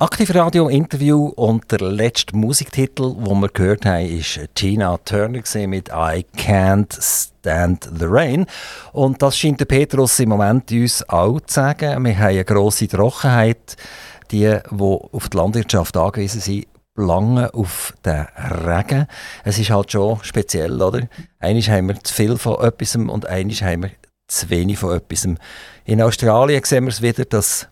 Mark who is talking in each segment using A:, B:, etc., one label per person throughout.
A: Aktiv Radio Interview und der letzte Musiktitel, den wir gehört haben, ist Tina Turner mit I Can't Stand the Rain. Und das scheint der Petrus im Moment uns auch zu sagen. Wir haben eine grosse Trockenheit. Die, die auf die Landwirtschaft angewiesen sind, lange auf den Regen. Es ist halt schon speziell, oder? Einmal haben wir zu viel von etwas und einmal haben wir zu wenig von etwas. In Australien sehen wir es wieder, dass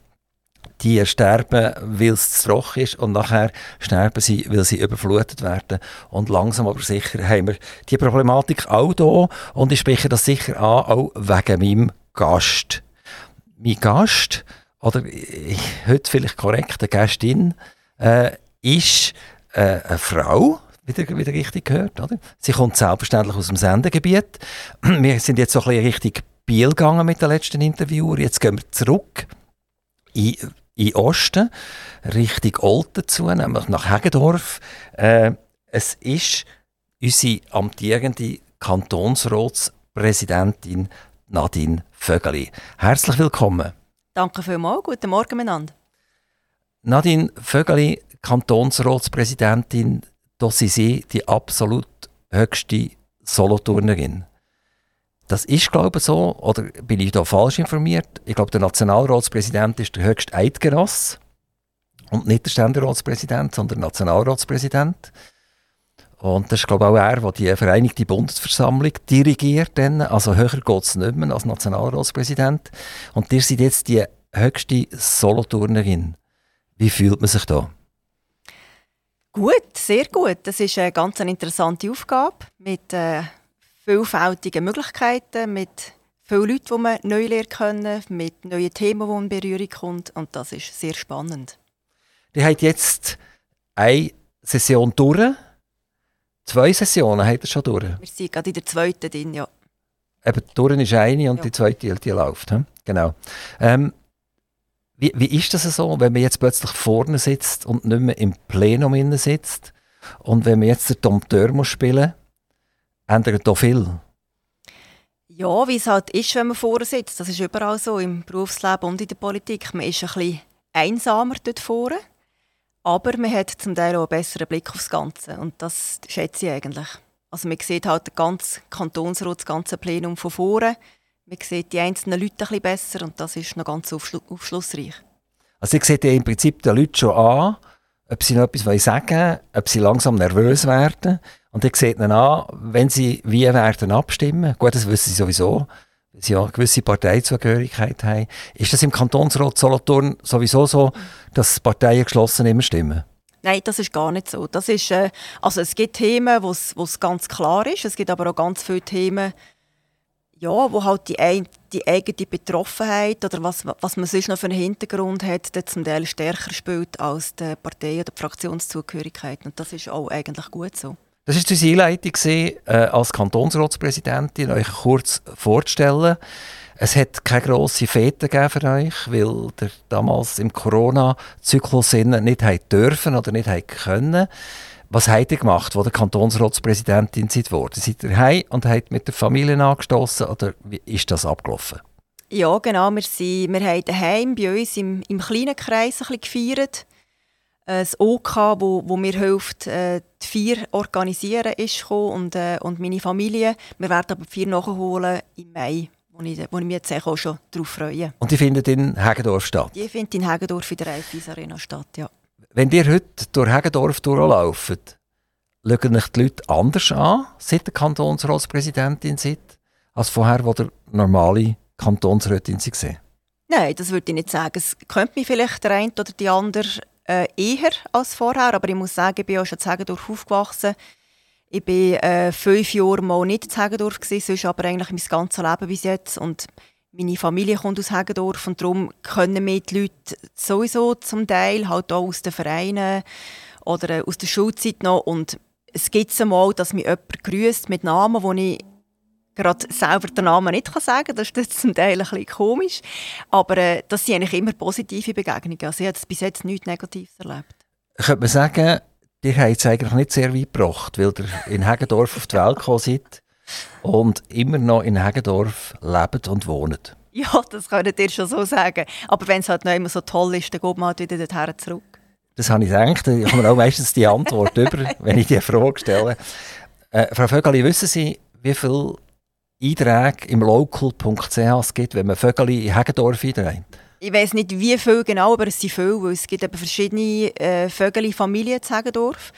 A: die sterben, weil es zu trocken ist und nachher sterben sie, weil sie überflutet werden. Und langsam aber sicher haben wir die Problematik auch hier und ich spreche das sicher an, auch wegen meinem Gast. Mein Gast, oder heute vielleicht korrekt, eine Gästin, äh, ist äh, eine Frau, wieder, wieder richtig gehört. Oder? Sie kommt selbstverständlich aus dem Sendegebiet. Wir sind jetzt so ein bisschen Richtung Biel gegangen mit den letzten Interviewer. Jetzt gehen wir zurück in in Osten, Richtung Olten zu, nämlich nach Hegedorf. Äh, es ist unsere amtierende Kantonsratspräsidentin Nadine Vögeli. Herzlich willkommen.
B: Danke vielmals. Guten Morgen miteinander.
A: Nadine Vögeli, Kantonsratspräsidentin, das sind Sie die absolut höchste Soloturnerin. Das ist, glaube ich, so. Oder bin ich da falsch informiert? Ich glaube, der Nationalratspräsident ist der höchste Eidgenoss. Und nicht der Ständeratzpräsident, sondern der Nationalratspräsident. Und das ist, glaube ich, auch er, der die Vereinigte Bundesversammlung dirigiert. Dann. Also höher geht es nicht mehr als Nationalratspräsident. Und ihr seid jetzt die höchste Soloturnerin. Wie fühlt man sich da?
B: Gut, sehr gut. Das ist eine ganz interessante Aufgabe mit äh, vielfältige Möglichkeiten, mit vielen Leuten, die man neu lernen können, mit neuen Themen, die man in Berührung kommt. Und das ist sehr spannend.
A: Die hat jetzt eine Session durch. Zwei Sessionen hat er schon durch.
B: Wir sind gerade in der zweiten drin, ja.
A: Eben, durch ist eine und ja. die zweite die läuft. Hm? Genau. Ähm, wie, wie ist das so, wenn man jetzt plötzlich vorne sitzt und nicht mehr im Plenum sitzt? Und wenn man jetzt den Dompteur muss spielen muss, ändert auch viel.
B: Ja, wie es halt ist, wenn man vorne sitzt. Das ist überall so, im Berufsleben und in der Politik. Man ist ein bisschen einsamer dort vorne, aber man hat zum Teil auch einen besseren Blick aufs Ganze. Und das schätze ich eigentlich. Also man sieht halt den ganzen Kantonsrat, das ganze Plenum von vorne. Man sieht die einzelnen Leute ein bisschen besser und das ist noch ganz aufschlussreich.
A: Also ich sehe im Prinzip die Leute schon an, ob sie noch etwas sagen wollen, ob sie langsam nervös werden. Und dann sieht man an, wenn sie wie werden abstimmen. Gut, das wissen sie sowieso, weil sie ja eine gewisse Parteizugehörigkeit haben. Ist das im Kantonsrat Solothurn sowieso so, dass Parteien geschlossen immer stimmen?
B: Nein, das ist gar nicht so. Das ist, äh, also es gibt Themen, wo es ganz klar ist. Es gibt aber auch ganz viele Themen, ja, wo halt die, ein, die eigene Betroffenheit oder was, was man sonst noch für einen Hintergrund hat, zum Teil stärker spielt als die Partei- oder die Fraktionszugehörigkeit. Und das ist auch eigentlich gut so.
A: Das war unsere Einleitung, äh, als Kantonsratspräsidentin, euch kurz vorzustellen. Es hat keine grosse Fete für euch, weil ihr damals im Corona-Zyklus nicht dürfen oder nicht können. Was habt ihr gemacht, wo der Kantonsratspräsidentin seid worden? Seid ihr heim und habt mit der Familie angestoßen oder wie ist das abgelaufen?
B: Ja, genau. Wir, sind, wir haben daheim bei uns im, im kleinen Kreis ein bisschen gefeiert das OK, wo, wo mir hilft, äh, die vier organisieren, ist gekommen und, äh, und meine Familie. Wir werden aber die vier nachholen im Mai, wo ich, wo ich mich jetzt auch schon darauf freue.
A: Und die findet in Hegedorf statt?
B: Die findet in Hegedorf in der Eifis Arena statt, ja.
A: Wenn ihr heute durch Hegedorf durchlauft, schauen euch die Leute anders an, seit der Kantonsratspräsidentin seid, als vorher, wo der normale Kantonsrätin war?
B: Nein, das würde ich nicht sagen. Es könnte mich vielleicht der eine oder die andere äh, eher als vorher, aber ich muss sagen, ich bin auch schon in Hegedorf aufgewachsen. Ich war äh, fünf Jahre mal nicht in Hegedorf, sonst aber eigentlich mein ganzes Leben bis jetzt. Und meine Familie kommt aus Hegedorf und darum können mir die Leute sowieso zum Teil halt auch aus den Vereinen oder äh, aus der Schulzeit noch. Und es gibt einmal, dass mich jemand grüßt mit Namen, wo ich gerade selber den Namen nicht sagen kann. Das ist zum Teil ein bisschen komisch. Aber äh, das sind eigentlich immer positive Begegnungen. Also ich habe bis jetzt nichts Negatives erlebt.
A: Könnte man sagen, ihr habt es eigentlich nicht sehr weit gebracht, weil ihr in Hegendorf auf die Welt gekommen seid und immer noch in Hegendorf lebt und wohnt.
B: Ja, das könnt ihr schon so sagen. Aber wenn es halt noch immer so toll ist, dann geht man halt wieder dorthin zurück.
A: Das habe ich gedacht. Ich komme auch meistens die Antwort über, wenn ich die Frage stelle. Äh, Frau Vögeli, wissen Sie, wie viele Einträge im local.ch es gibt, wenn man Vögeli in Hegendorf einträgt?
B: Ich weiß nicht, wie viel genau, aber es sind viele, es gibt eben verschiedene äh, Vögeli-Familien in Hegendorf.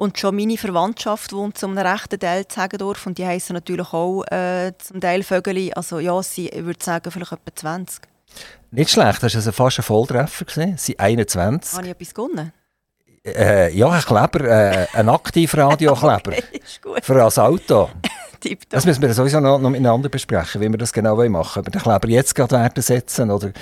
B: Und schon meine Verwandtschaft wohnt zum rechten Teil in Hegendorf und die heißen natürlich auch äh, zum Teil Vögeli. Also ja, sie, ich würde sagen, vielleicht etwa 20.
A: Nicht schlecht, das war also fast ein Volltreffer. Sie sind 21.
B: Habe ich etwas gewonnen?
A: Äh, ja, ein Kleber, äh, ein Aktivradiokleber.
B: okay.
A: Für das Auto. das müssen wir sowieso noch, noch miteinander besprechen, wie wir das genau machen wollen. Ob wir den Kleber jetzt gerade werden setzen oder,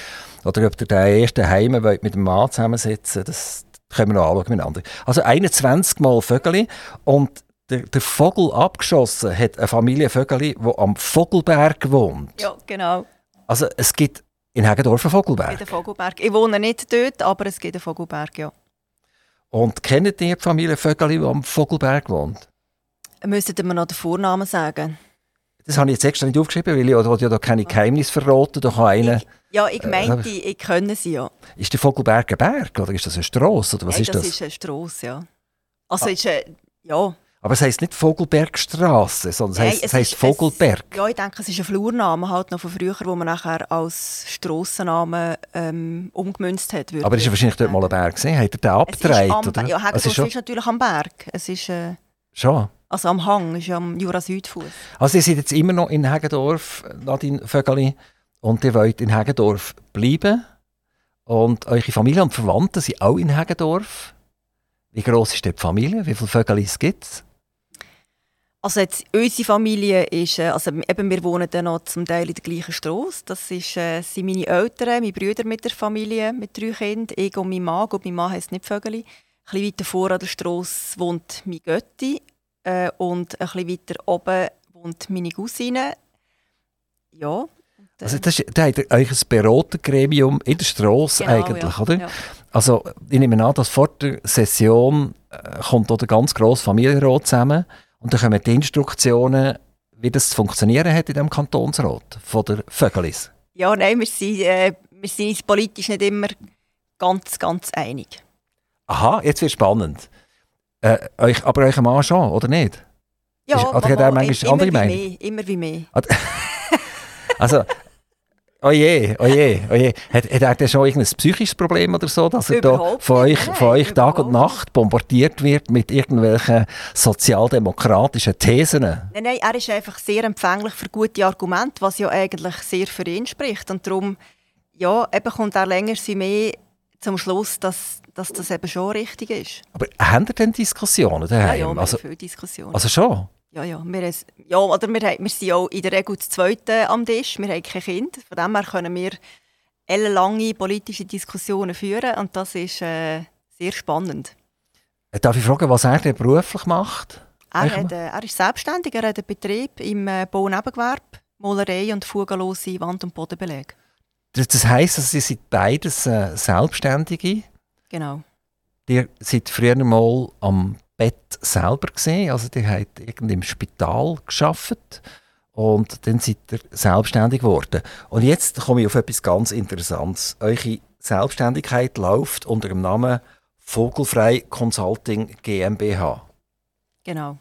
A: oder ob ihr den ersten Heim mit dem Mann zusammensetzen das können wir noch anschauen miteinander. Also 21 Mal Vögeli und der, der, Vogel abgeschossen hat eine Familie Vögeli, die am Vogelberg wohnt.
B: Ja, genau.
A: Also es gibt in Heggendorf einen Vogelberg.
B: Es gibt einen Vogelberg. Ich wohne nicht dort, aber es gibt einen Vogelberg, ja.
A: Und kennt ihr die Familie Vögeli, die am Vogelberg wohnt?
B: Müsstet ihr mir noch den Vornamen sagen?
A: Das habe ich jetzt extra nicht aufgeschrieben, weil ich ja da keine Geheimnisse verraten. Da kann einer,
B: ja, ich meinte, äh, ich kenne sie ja.
A: Ist der Vogelberg ein Berg oder ist das eine Strasse? Oder was
B: Nein,
A: ist das?
B: das ist eine Strasse, ja. Also ah. ist eine, ja.
A: Aber es heisst nicht Vogelbergstraße, sondern es heisst, es heisst Vogelberg.
B: Es, ja, ich denke, es ist ein Flurname halt noch von früher, wo man nachher als Strassennamen ähm, umgemünzt hat.
A: Aber ist ja wahrscheinlich dort mal ein Berg gesehen? Hat er den abgedreht?
B: Oder? Ja, Hegedorf ist, ist, natürlich am Berg. Es ist, äh,
A: schon?
B: Also am Hang, ist am Jura-Südfuss.
A: Also ihr seid jetzt immer noch in Hegedorf, Nadine Vögeli, und ihr wollt in Hegedorf bleiben. Und eure Familie und Verwandte sind auch in Hegedorf. Wie groß ist die Familie? Wie viele Vögel gibt es?
B: Also jetzt, unsere Familie ist, äh, also eben, wir wohnen dann noch zum Teil in der gleichen Straße. Das ist, äh, sind meine Eltern, meine Brüder mit der Familie, mit drei Kindern, ich und mein Mann. Und mein Mann heisst nicht Vögeli. Ein bisschen weiter vor an der Straße wohnt mein Götti äh, und ein bisschen weiter oben wohnt meine Cousine. Ja. Und,
A: äh, also das ist, da habt ihr euch ein Beratergremium in der Straße genau, eigentlich, ja, oder? Ja. Also ich nehme an, dass vor der Session äh, kommt der ganz grosse Familienrat zusammen und dann kommen die Instruktionen, wie das zu funktionieren hat in diesem Kantonsrat von der Vögelis.
B: Ja, nein, wir sind, äh, wir sind uns politisch nicht immer ganz, ganz einig.
A: Aha, jetzt wird es spannend. Äh, euch, aber euch Mann schon, oder nicht?
B: Ja,
A: Ist, oder hat er manchmal andere
B: Meinung? Immer wie mehr.
A: also, Oje, oje, oje. Hat, hat er schon irgendein psychisches Problem oder so, dass er da von euch, nein, von euch Tag und Nacht bombardiert wird mit irgendwelchen sozialdemokratischen Thesen?
B: Nein, nein, er ist einfach sehr empfänglich für gute Argumente, was ja eigentlich sehr für ihn spricht. Und darum ja, eben kommt er länger wie mehr zum Schluss, dass, dass das eben schon richtig ist.
A: Aber haben ihr denn Diskussionen daheim?
B: Ja, ja, also, viele Diskussionen.
A: Also schon?
B: Ja, ja. Wir, ja oder wir, wir sind auch in der Regel das Zweite am Tisch. Wir haben kein Kind. Von dem her können wir ellenlange politische Diskussionen führen und das ist äh, sehr spannend.
A: Äh, darf ich fragen, was er denn beruflich macht?
B: Er, hat, äh, er ist selbstständig, er hat einen Betrieb im äh, Baunebengewerbe, Malerei und fugellose Wand- und Bodenbeleg.
A: Das, das heisst, also, Sie sind beides äh, Selbstständige?
B: Genau.
A: Ihr seid früher mal am Bett selber gesehen. Also die hat irgendwie im Spital geschafft und dann seid ihr selbstständig geworden. Und jetzt komme ich auf etwas ganz Interessantes. Eure Selbstständigkeit läuft unter dem Namen Vogelfrei Consulting GmbH.
B: Genau.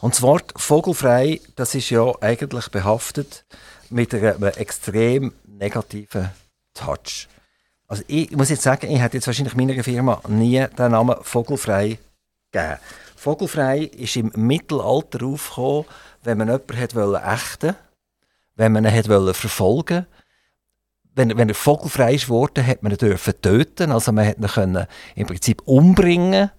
A: Und das Wort Vogelfrei, das ist ja eigentlich behaftet mit einem extrem negativen Touch. Also ich muss jetzt sagen, ich hätte jetzt wahrscheinlich meiner Firma nie den Namen Vogelfrei gegeben. Vogelfrei ist im Mittelalter aufgekommen, wenn man jemanden hat wollte ächten, wenn man ihn wollte verfolgen. Wenn, wenn er vogelfrei ist geworden, hat man ihn dürfen töten, also man hat ihn können im Prinzip umbringen,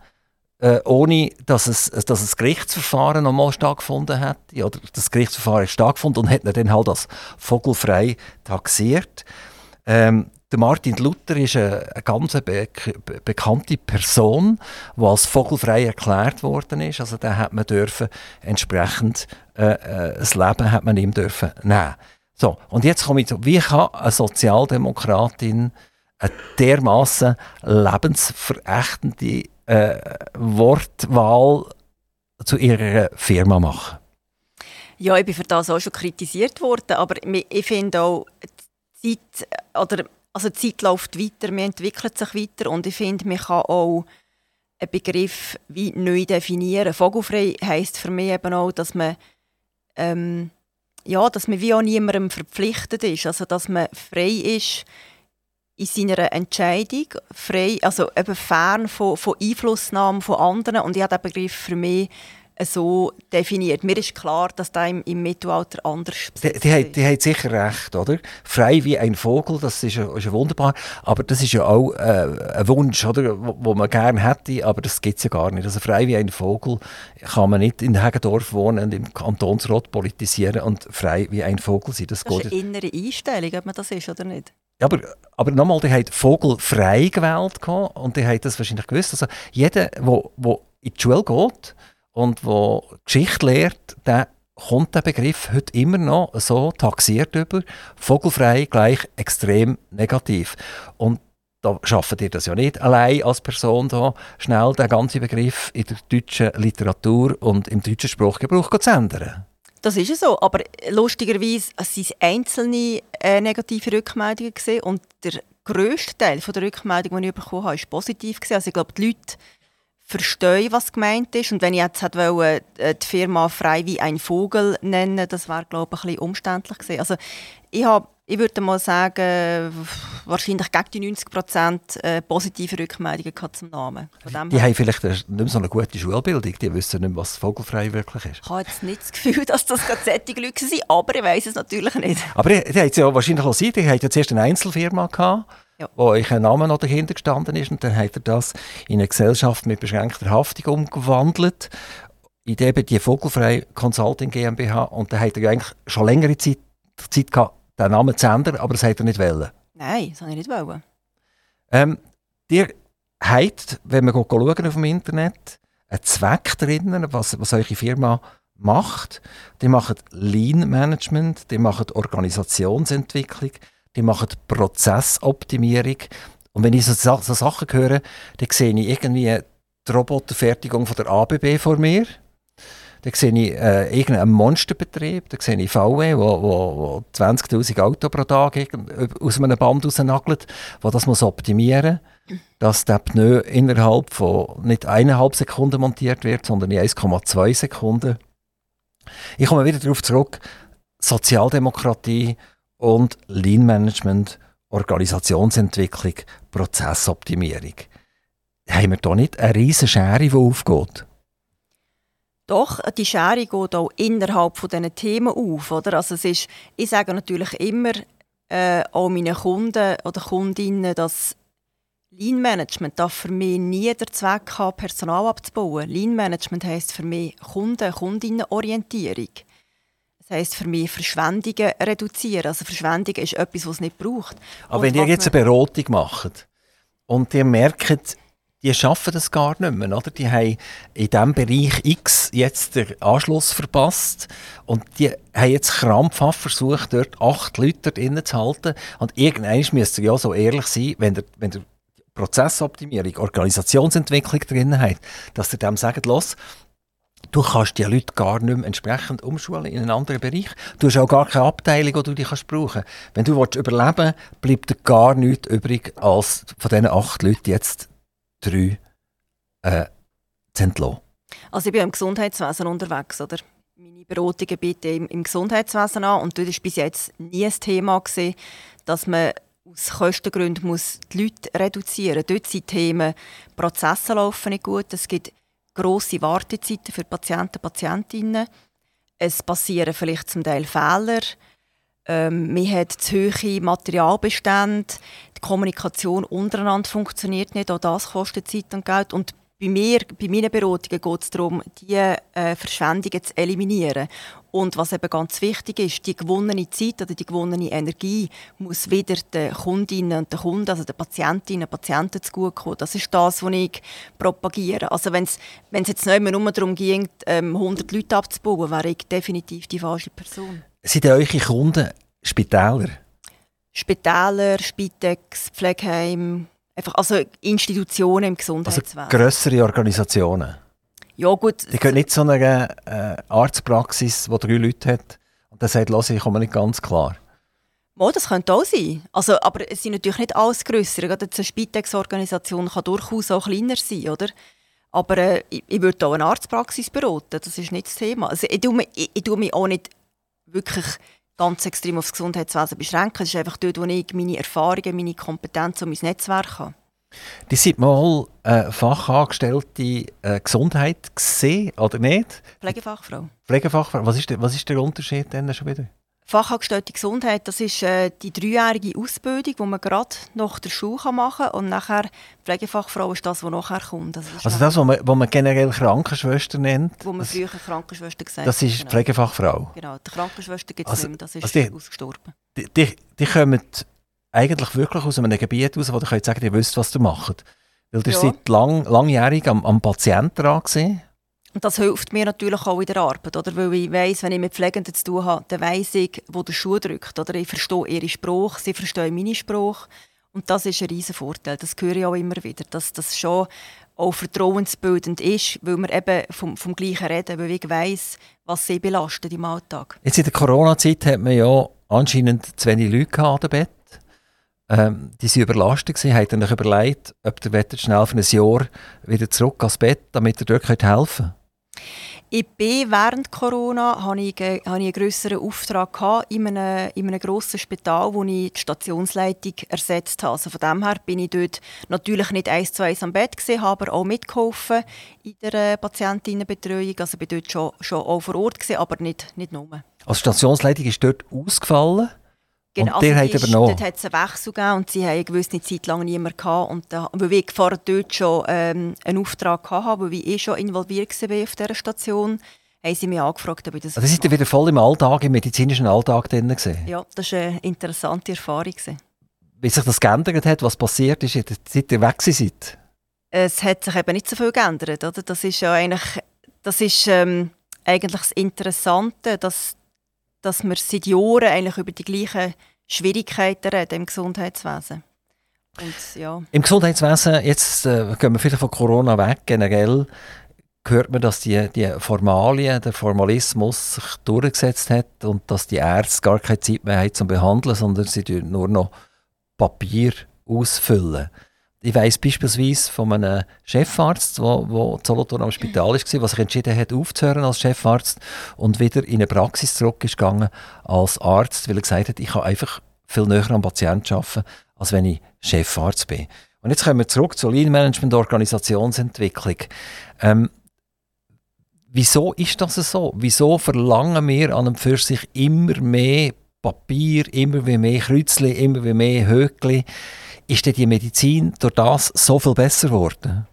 A: äh, ohne dass es, dass ein Gerichtsverfahren nochmal stattgefunden hat. Oder das Gerichtsverfahren ist stattgefunden und hat ihn dann halt als vogelfrei taxiert. Ähm, der Martin Luther ist eine, ganz be be bekannte Person, die als vogelfrei erklärt worden ist. Also da hat man dürfen entsprechend äh, äh, das Leben hat man ihm dürfen nehmen. So und jetzt komme ich zu, wie kann eine Sozialdemokratin eine dermaßen lebensverächtende äh, Wortwahl zu ihrer Firma machen?
B: Ja, ich bin für das auch schon kritisiert worden, aber ich finde auch, Zeit oder Also die Zeit läuft weiter, man entwickelt sich weiter und ich finde, man kann auch einen Begriff wie neu definieren. Vogelfrei heisst für mich eben auch, dass man ähm, ja, dass man wie auch niemandem verpflichtet ist, also dass man frei ist in seiner Entscheidung, frei, also eben fern von, von Einflussnahmen von anderen und ich habe den Begriff für mich so definiert. Mir ist klar, dass das im, im Mittelalter anders
A: die, die, hat, die hat sicher recht, oder? Frei wie ein Vogel, das ist, ist wunderbar. Aber das ist ja auch äh, ein Wunsch, oder? Wo, wo man gerne hätte, aber das gibt es ja gar nicht. Also frei wie ein Vogel kann man nicht in Hegendorf wohnen und im Kantonsrat politisieren und frei wie ein Vogel sein.
B: Das, das ist eine innere Einstellung, ob man das ist oder nicht.
A: Ja, aber, aber nochmal, die hat Vogel frei gewählt und die hat das wahrscheinlich gewusst. Also jeder, der in die Schule geht, und wo Geschichte lehrt, der kommt der Begriff heute immer noch so taxiert über. Vogelfrei gleich extrem negativ. Und da schafft ihr das ja nicht allein als Person da schnell den ganzen Begriff in der deutschen Literatur und im deutschen Sprachgebrauch zu ändern.
B: Das ist ja so, aber lustigerweise sind es einzelne äh, negative Rückmeldungen gesehen und der grösste Teil der Rückmeldung, die ich bekommen habe, ist positiv gewesen. Also ich glaube, die Leute verstehe, was gemeint ist. Und wenn ich jetzt wollte, äh, die Firma frei wie ein Vogel nennen, das wäre, glaube ich, ein bisschen umständlich gewesen. Also ich habe ich würde mal sagen, wahrscheinlich gegen die 90 Prozent äh, positive Rückmeldungen zum Namen.
A: die haben vielleicht nicht mehr so eine gute Schulbildung, die wissen nicht mehr, was vogelfrei wirklich ist.
B: Ich habe jetzt nicht das Gefühl, dass das gerade solche Leute sind, aber ich weiß es natürlich nicht.
A: Aber die, die haben es ja wahrscheinlich auch gesehen, die haben ja zuerst eine Einzelfirma gehabt, ja. wo ein Name noch dahinter gestanden ist und dann hat er das in eine Gesellschaft mit beschränkter Haftung umgewandelt in eben die Vogelfrei Consulting GmbH und dann hat er eigentlich schon längere Zeit, Zeit gehabt, den Namen zu ändern, aber das hat er nicht wollen.
B: Nein, das habe ich nicht wollen.
A: Ähm, ihr habt, wenn wir schauen auf dem Internet, einen Zweck drinnen, was, was eure Firma macht. Die machen Lean Management, die machen Organisationsentwicklung, die machen Prozessoptimierung. Und wenn ich so, so Sachen höre, dann sehe ich irgendwie die Roboterfertigung von der ABB vor mir. Dann sehe ich äh, irgendeinen Monsterbetrieb, dann sehe ich VW, wo, wo, wo 20'000 Autos pro Tag aus einem Band rausnagelt, wo das muss optimieren muss, dass der Pneu innerhalb von nicht eineinhalb Sekunden montiert wird, sondern in 1,2 Sekunden. Ich komme wieder darauf zurück, Sozialdemokratie und Lean Management, Organisationsentwicklung, Prozessoptimierung. Haben wir da nicht eine riesige Schere, die aufgeht?
B: Doch, die Schere geht auch innerhalb von diesen Themen auf. Oder? Also es ist, ich sage natürlich immer äh, auch meinen Kunden oder Kundinnen, dass Lean Management darf für mich nie der Zweck haben, Personal abzubauen. Lean Management heisst für mich Kunden, Kundinnenorientierung. Das heisst für mich Verschwendungen reduzieren. Also Verschwendung ist etwas, was es nicht braucht.
A: Aber und wenn ihr jetzt eine Beratung macht und ihr merkt, die schaffen das gar nicht mehr. Oder? Die haben in diesem Bereich X jetzt den Anschluss verpasst und die haben jetzt krampfhaft versucht, dort acht Leute dort zu halten. Und irgendwann müsst ihr ja so ehrlich sein, wenn ihr, wenn ihr Prozessoptimierung, Organisationsentwicklung drin habt, dass ihr dem sagt, los, du kannst die Leute gar nicht mehr entsprechend umschulen in einen anderen Bereich. Du hast auch gar keine Abteilung, die du brauchen kannst. Wenn du überleben willst, bleibt dir gar nichts übrig, als von diesen acht Leuten jetzt drei äh, zu entlassen.
B: Also ich bin im Gesundheitswesen unterwegs, oder? Meine Beratungen bieten im, im Gesundheitswesen an und dort war bis jetzt nie ein Thema, gewesen, dass man aus Kostengründen muss die Leute reduzieren muss. Dort sind Themen, Prozesse laufen nicht gut, es gibt grosse Wartezeiten für Patienten und Patientinnen. Es passieren vielleicht zum Teil Fehler. Ähm, man hat zu hohe Materialbestände. Die Kommunikation untereinander funktioniert nicht. Auch das kostet Zeit und Geld. Und bei mir, bei meinen Beratungen geht es darum, diese äh, Verschwendungen zu eliminieren. Und was eben ganz wichtig ist, die gewonnene Zeit oder die gewonnene Energie muss wieder den Kundinnen und den Kunden, also den Patientinnen und Patienten zugutekommen. Das ist das, was ich propagiere. Also wenn es jetzt nicht mehr nur darum ging, 100 ähm, Leute abzubauen, wäre ich definitiv die falsche Person.
A: Sind eure Kunden Spitäler?
B: Spitäler, Spitex, Pflegeheim, Einfach, also Institutionen im Gesundheitswesen.
A: Also grössere Organisationen?
B: Ja, gut.
A: Die gehört nicht zu einer äh, Arztpraxis, die drei Leute hat und dann sagt, ich komme nicht ganz klar.
B: Oh, das könnte auch sein. Also, aber es sind natürlich nicht alles grösser. Gerade eine Spitex-Organisation kann durchaus auch kleiner sein, oder? Aber äh, ich, ich würde auch eine Arztpraxis beraten, das ist nicht das Thema. Also, ich, tue mich, ich, ich tue mich auch nicht wirklich ganz extrem aufs Gesundheitswesen beschränken. Es ist einfach dort, wo ich meine Erfahrungen, meine Kompetenzen und mein Netzwerk habe.
A: Die sind mal äh, Fachangestellte äh, Gesundheit gesehen, oder nicht?
B: Pflegefachfrau.
A: Pflegefachfrau. Was ist der, was ist der Unterschied denn schon wieder?
B: Fachangestellte Gesundheit, das ist äh, die dreijährige Ausbildung, die man gerade nach der Schule machen kann. Und nachher Pflegefachfrau ist das, was nachher kommt.
A: Also, das, also das, was man, was man generell Krankenschwester nennt?
B: Wo man früher Krankenschwester gesagt
A: hat. Das ist genau. Pflegefachfrau?
B: Genau, die Krankenschwester gibt es also, nicht mehr, das ist
A: also die,
B: ausgestorben.
A: Die, die, die kommen eigentlich wirklich aus einem Gebiet raus, wo ihr könnt sagen, ihr wisst, was ihr macht. Weil ihr ja. seid lang, langjährig am, am Patienten dran gewesen.
B: Das hilft mir natürlich auch in der Arbeit, oder? weil ich weiss, wenn ich mit Pflegenden zu tun habe, dann weiss ich, wo der Schuh drückt. Oder? Ich verstehe ihre Sprache, sie verstehen meine Sprache. Und das ist ein riesen Vorteil. Das höre ich auch immer wieder, dass das schon auch vertrauensbildend ist, weil wir eben vom, vom Gleichen reden, weil ich weiss, was sie belastet im Alltag.
A: Jetzt in der Corona-Zeit hat man ja anscheinend zu wenig Leute an dem Bett. Ähm, die waren überlastet, haben sich überlegt, ob ihr schnell für ein Jahr wieder zurück ans Bett, damit ihr dort helfen könnt.
B: Ich bin während Corona hatte ich, hatte ich einen grösseren Auftrag gehabt in einem, in einem grossen Spital, wo ich die Stationsleitung ersetzt habe. Also von dem her bin ich dort natürlich nicht eins zu eins am Bett gewesen, habe aber auch mitgeholfen in der äh, Patientinnenbetreuung. Also bin dort schon, schon auch vor Ort gewesen, aber nicht, nicht nur.
A: Also Stationsleitung ist dort ausgefallen?
B: Genau, und der also hat übernommen? Dort hat es einen Wechsel gegeben und sie haben eine gewisse Zeit lang niemand gehabt. Und da, weil ich vorher dort schon ähm, einen Auftrag hatte, weil ich eh schon involviert war auf dieser Station, haben sie mich angefragt, ob ich das
A: Also sind wieder voll im Alltag, im medizinischen Alltag drin gewesen?
B: Ja, das war eine interessante Erfahrung.
A: Wie sich das geändert hat, was passiert ist, seit ihr weg seid?
B: Es hat sich eben nicht so viel geändert. Oder? Das ist ja eigentlich, das ist, ähm, eigentlich das Interessante, dass dass wir seit Jahren eigentlich über die gleichen Schwierigkeiten reden im Gesundheitswesen. Und, ja.
A: Im Gesundheitswesen, jetzt äh, gehen wir vielleicht von Corona weg, generell hört man, dass die, die Formalien, der Formalismus sich durchgesetzt hat und dass die Ärzte gar keine Zeit mehr haben zum Behandeln, sondern sie nur noch Papier ausfüllen. Ich weiss beispielsweise von einem Chefarzt, der Solothurn am Spital war, der sich entschieden hat, aufzuhören als Chefarzt und wieder in eine Praxis zurückgegangen als Arzt, weil er gesagt hat, ich kann einfach viel näher am Patienten arbeiten, als wenn ich Chefarzt bin. Und jetzt kommen wir zurück zur Lean Management Organisationsentwicklung. Ähm, wieso ist das so? Wieso verlangen wir an einem für sich immer mehr Papier, immer mehr Kreuzchen, immer mehr Höckchen? Ist denn die Medizin durch das so viel besser geworden?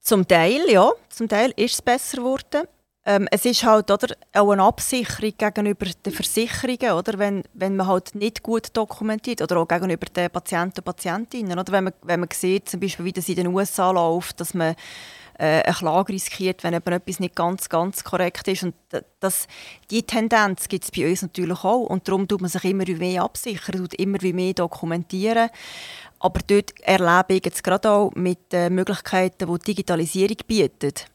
B: Zum Teil, ja. Zum Teil ist es besser geworden. Ähm, es ist halt oder, auch eine Absicherung gegenüber den Versicherungen, oder? Wenn, wenn man halt nicht gut dokumentiert oder auch gegenüber den Patienten und Patientinnen. Oder? Wenn, man, wenn man sieht, zum Beispiel, wie das in den USA läuft, dass man äh, eine Klage riskiert, wenn etwas nicht ganz, ganz korrekt ist. Und das, die Tendenz gibt es bei uns natürlich auch. Und darum tut man sich immer mehr absichern, tut immer mehr dokumentieren. Aber dort erlebe ich jetzt gerade auch mit den Möglichkeiten, die, die Digitalisierung bietet,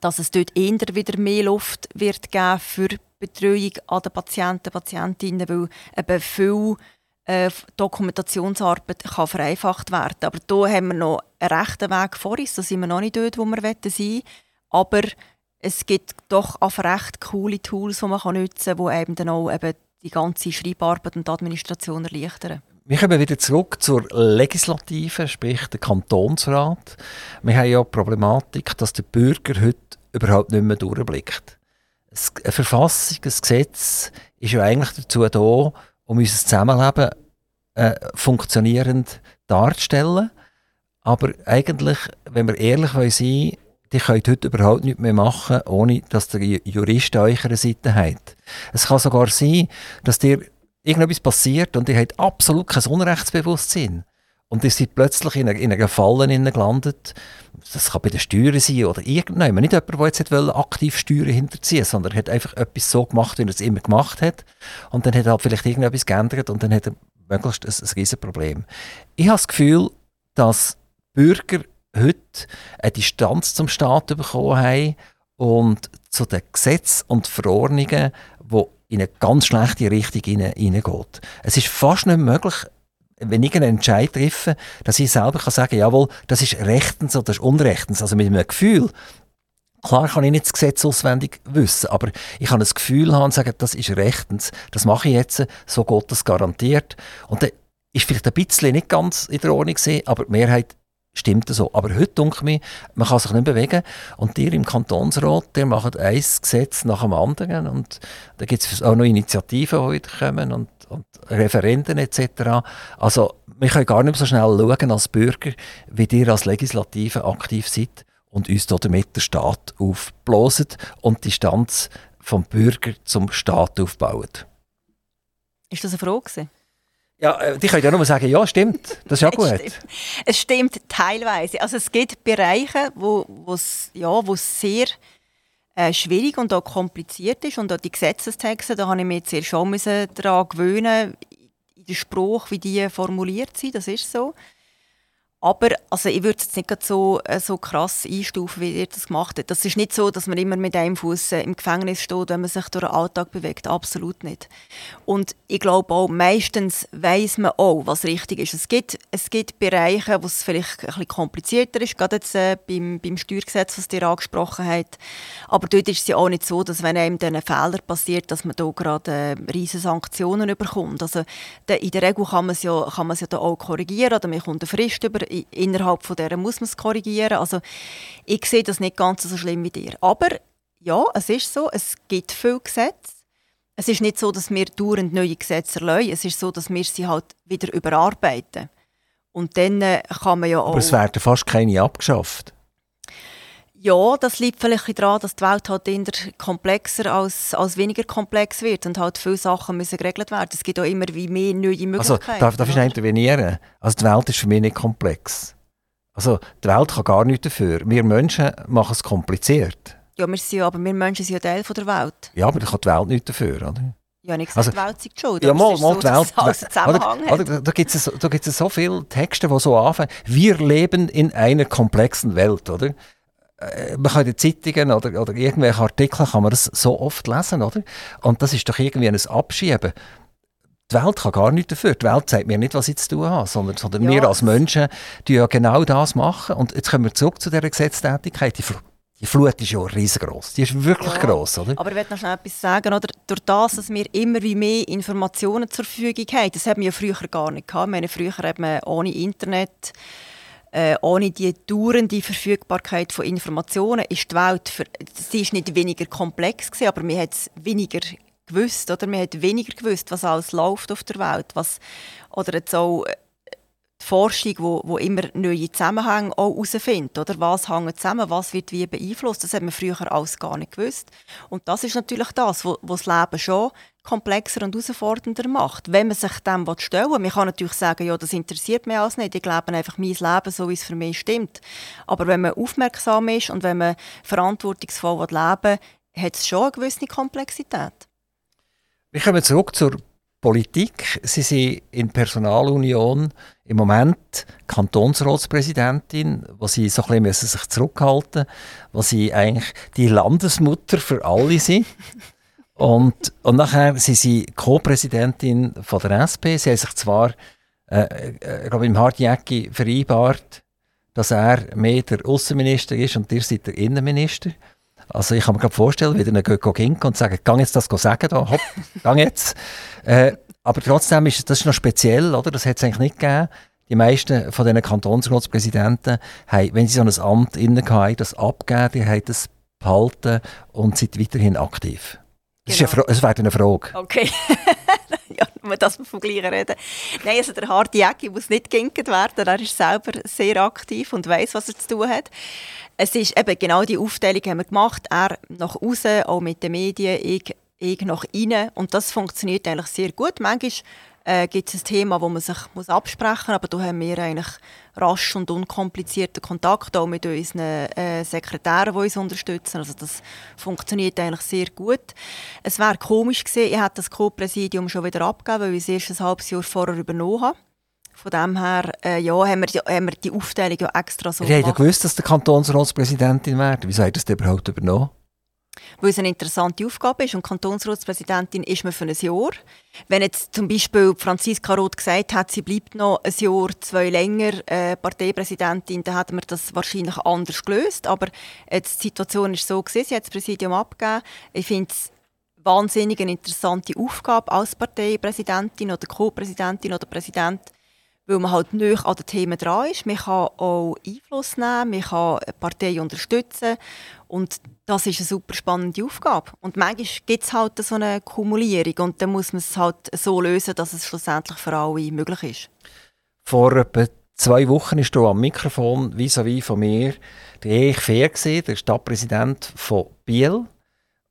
B: dass es dort eher wieder mehr Luft wird geben für Betreuung an den Patienten, Patientinnen, weil eben viel äh, Dokumentationsarbeit kann vereinfacht werden. Aber hier haben wir noch einen rechten Weg vor uns, da sind wir noch nicht dort, wo wir sein wollen. Aber es gibt doch auch recht coole Tools, die man nutzen kann, die eben dann auch eben die ganze Schreibarbeit und Administration erleichtern.
A: Wir kommen wieder zurück zur Legislative, sprich der Kantonsrat. Wir haben ja die Problematik, dass der Bürger heute überhaupt nicht mehr durchblickt. Eine Verfassung, ein Gesetz ist ja eigentlich dazu da, um unser Zusammenleben äh, funktionierend darzustellen. Aber eigentlich, wenn wir ehrlich sein wollen, die könnt heute überhaupt nichts mehr machen, ohne dass der Jurist an eurer Seite hat. Es kann sogar sein, dass dir irgendetwas passiert und ihr habt absolut kein Unrechtsbewusstsein. Und ihr seid plötzlich in einer, in Falle gelandet. Das kann bei den Steuern sein oder irgendjemand. Nicht jemand, der jetzt aktiv Steuern hinterziehen sondern hat einfach etwas so gemacht, wie er es immer gemacht hat. Und dann hat er halt vielleicht irgendetwas geändert und dann hat er möglichst ein, ein riesen Problem. Ich habe das Gefühl, dass Bürger heute eine Distanz zum Staat bekommen haben und zu den Gesetzen und Verordnungen, die in eine ganz schlechte Richtung hineingeht. Es ist fast nicht möglich, wenn ich einen Entscheid treffe, dass ich selber kann sagen jawohl, das ist rechtens oder das ist unrechtens. Also mit einem Gefühl. Klar kann ich nicht das Gesetz auswendig wissen, aber ich kann das Gefühl haben und sagen, das ist rechtens, das mache ich jetzt, so Gott das garantiert. Und dann ist vielleicht ein bisschen nicht ganz in der Ordnung aber die Mehrheit stimmt so. Aber heute denke ich, man kann sich nicht bewegen. Und die im Kantonsrat, die machen ein Gesetz nach dem anderen. Und da gibt es auch noch Initiativen, die heute kommen und, und Referenden etc. Also wir können gar nicht so schnell schauen als Bürger, wie ihr als Legislative aktiv seid und uns damit der Staat aufblasen und die Distanz vom Bürger zum Staat aufbauen.
B: Ist das eine Frage?
A: Ja, äh, die können ja nur sagen, ja, stimmt. Das ist ja gut.
B: Es stimmt, es stimmt teilweise. Also es gibt Bereiche, wo es ja, sehr äh, schwierig und auch kompliziert ist. Und auch die Gesetzestexte, da habe ich mich jetzt schon daran gewöhnen, in den Spruch, wie die formuliert sind. Das ist so. Aber also ich würde es nicht so, äh, so krass einstufen, wie ihr das gemacht habt. Das ist nicht so, dass man immer mit einem Fuß äh, im Gefängnis steht, wenn man sich durch den Alltag bewegt. Absolut nicht. Und ich glaube auch, meistens weiß man auch, was richtig ist. Es gibt, es gibt Bereiche, wo es vielleicht ein bisschen komplizierter ist, gerade jetzt äh, beim, beim Steuergesetz, was ihr angesprochen habt. Aber dort ist es ja auch nicht so, dass wenn einem dann ein Fehler passiert, dass man da gerade äh, riesige Sanktionen bekommt. Also in der Regel kann man es ja, ja da auch korrigieren oder man kommt eine Frist über innerhalb von der muss man es korrigieren. Also ich sehe das nicht ganz so schlimm wie dir. Aber ja, es ist so, es gibt viele Gesetze. Es ist nicht so, dass wir dauernd neue Gesetze erlauben. Es ist so, dass wir sie halt wieder überarbeiten. Und dann äh, kann man ja auch...
A: Aber es werden fast keine abgeschafft.
B: Ja, das liegt vielleicht daran, dass die Welt halt eher komplexer als, als weniger komplex wird und halt viele Sachen müssen geregelt werden. Es gibt auch immer wie mehr neue Möglichkeiten.
A: Also, darf, darf ich intervenieren? Also die Welt ist für mich nicht komplex. Also die Welt kann gar nichts dafür. Wir Menschen machen es kompliziert.
B: Ja, wir sind, aber wir Menschen sind ja Teil von der Welt.
A: Ja, aber da kann die Welt nichts dafür, oder?
B: Ja, nicht gesagt, also, die Welt sei schuld.
A: Ja, mal, mal so, die Welt. Oder, oder, da, gibt es gibt's so viele Texte, die so anfangen. Wir leben in einer komplexen Welt, oder? Äh, man kann in den Zeitungen oder, oder irgendwelche Artikel kann man das so oft lesen, oder? Und das ist doch irgendwie ein Abschieben. Die Welt kann gar nichts dafür. Die Welt sagt mir nicht, was ich zu tun habe, sondern, sondern ja. wir als Menschen die ja genau das machen. Und jetzt kommen wir zurück zu dieser Gesetztätigkeit. Die, die Flut ist ja riesengroß. Die ist wirklich ja. groß, oder?
B: Aber ich möchte noch schnell etwas sagen. Oder? Durch das, dass wir immer wie mehr Informationen zur Verfügung haben, das haben wir ja früher gar nicht gehabt. meine, früher hat man ohne Internet äh, ohne die dauernde Verfügbarkeit von Informationen ist die Welt für, sie ist nicht weniger komplex gewesen, aber man hat es weniger gewusst oder? Man hat weniger gewusst, was alles läuft auf der Welt, was oder jetzt auch äh, die Forschung, wo, wo immer neue Zusammenhänge auch herausfindet, oder was hängt zusammen, was wird wie beeinflusst, das hat man früher alles gar nicht gewusst. Und das ist natürlich das, was das Leben schon komplexer und herausfordernder macht, wenn man sich dem stellen will. Man kann natürlich sagen, ja, das interessiert mich alles nicht, ich lebe einfach mein Leben so, wie es für mich stimmt. Aber wenn man aufmerksam ist und wenn man verantwortungsvoll leben will, hat es schon eine gewisse Komplexität.
A: Wir kommen zurück zur Politik. Sie sind in Personalunion im Moment Kantonsratspräsidentin, wo Sie so ein bisschen sich zurückhalten müssen, wo Sie eigentlich die Landesmutter für alle sind. Und, und nachher sind Sie Co-Präsidentin der SP. Sie haben sich zwar äh, äh, glaube im Hartjäcki vereinbart, dass er mehr der Außenminister ist und ihr seid der Innenminister. Also ich kann mir gerade vorstellen, wie dann gehen und sagen, gang jetzt das sagen, da, hopp, gang jetzt. Äh, aber trotzdem ist das ist noch speziell, oder? Das hat es eigentlich nicht gegeben. Die meisten von diesen Kantonsratspräsidenten haben, wenn sie so ein Amt inne hatten, das abgegeben, die haben das behalten und sind weiterhin aktiv. Das, genau. ist eine, das wäre eine Frage.
B: Okay. ja, dass wir vom Gleichen reden. Nein, also der harte Jäcki muss nicht geginkt werden. Er ist selber sehr aktiv und weiß, was er zu tun hat. Es ist eben genau die Aufteilung haben wir gemacht. Er nach außen, auch mit den Medien, ich, ich nach innen. Und das funktioniert eigentlich sehr gut. Manchmal äh, gibt es ein Thema, wo man sich muss absprechen muss, aber da haben wir eigentlich rasch und unkomplizierten Kontakt auch mit unseren äh, Sekretären, die uns unterstützen. Also das funktioniert eigentlich sehr gut. Es wäre komisch gewesen, ich hätte das Co-Präsidium schon wieder abgegeben, weil ich es erst ein halbes Jahr vorher übernommen habe. Von dem her äh, ja, haben, wir, haben wir die Aufteilung ja extra so
A: Ihr habt ja gewusst, dass der Kantonsratspräsidentin wird. Wieso ihr das überhaupt übernommen?
B: Weil es eine interessante Aufgabe ist und Kantonsratspräsidentin ist man für ein Jahr. Wenn jetzt zum Beispiel Franziska Roth gesagt hat, sie bleibt noch ein Jahr, zwei länger äh, Parteipräsidentin, dann hätten wir das wahrscheinlich anders gelöst. Aber jetzt, die Situation ist so gewesen, sie hat das Präsidium abgegeben. Ich finde es wahnsinnig eine interessante Aufgabe als Parteipräsidentin oder Co-Präsidentin oder Präsident weil man halt näher an den Themen dran ist. Man kann auch Einfluss nehmen, man kann eine Partei unterstützen und das ist eine super spannende Aufgabe. Und manchmal gibt es halt so eine Kumulierung und dann muss man es halt so lösen, dass es schlussendlich für alle möglich ist.
A: Vor etwa zwei Wochen ist hier am Mikrofon vis-à-vis -vis von mir der Erich Fehr, der Stadtpräsident von Biel.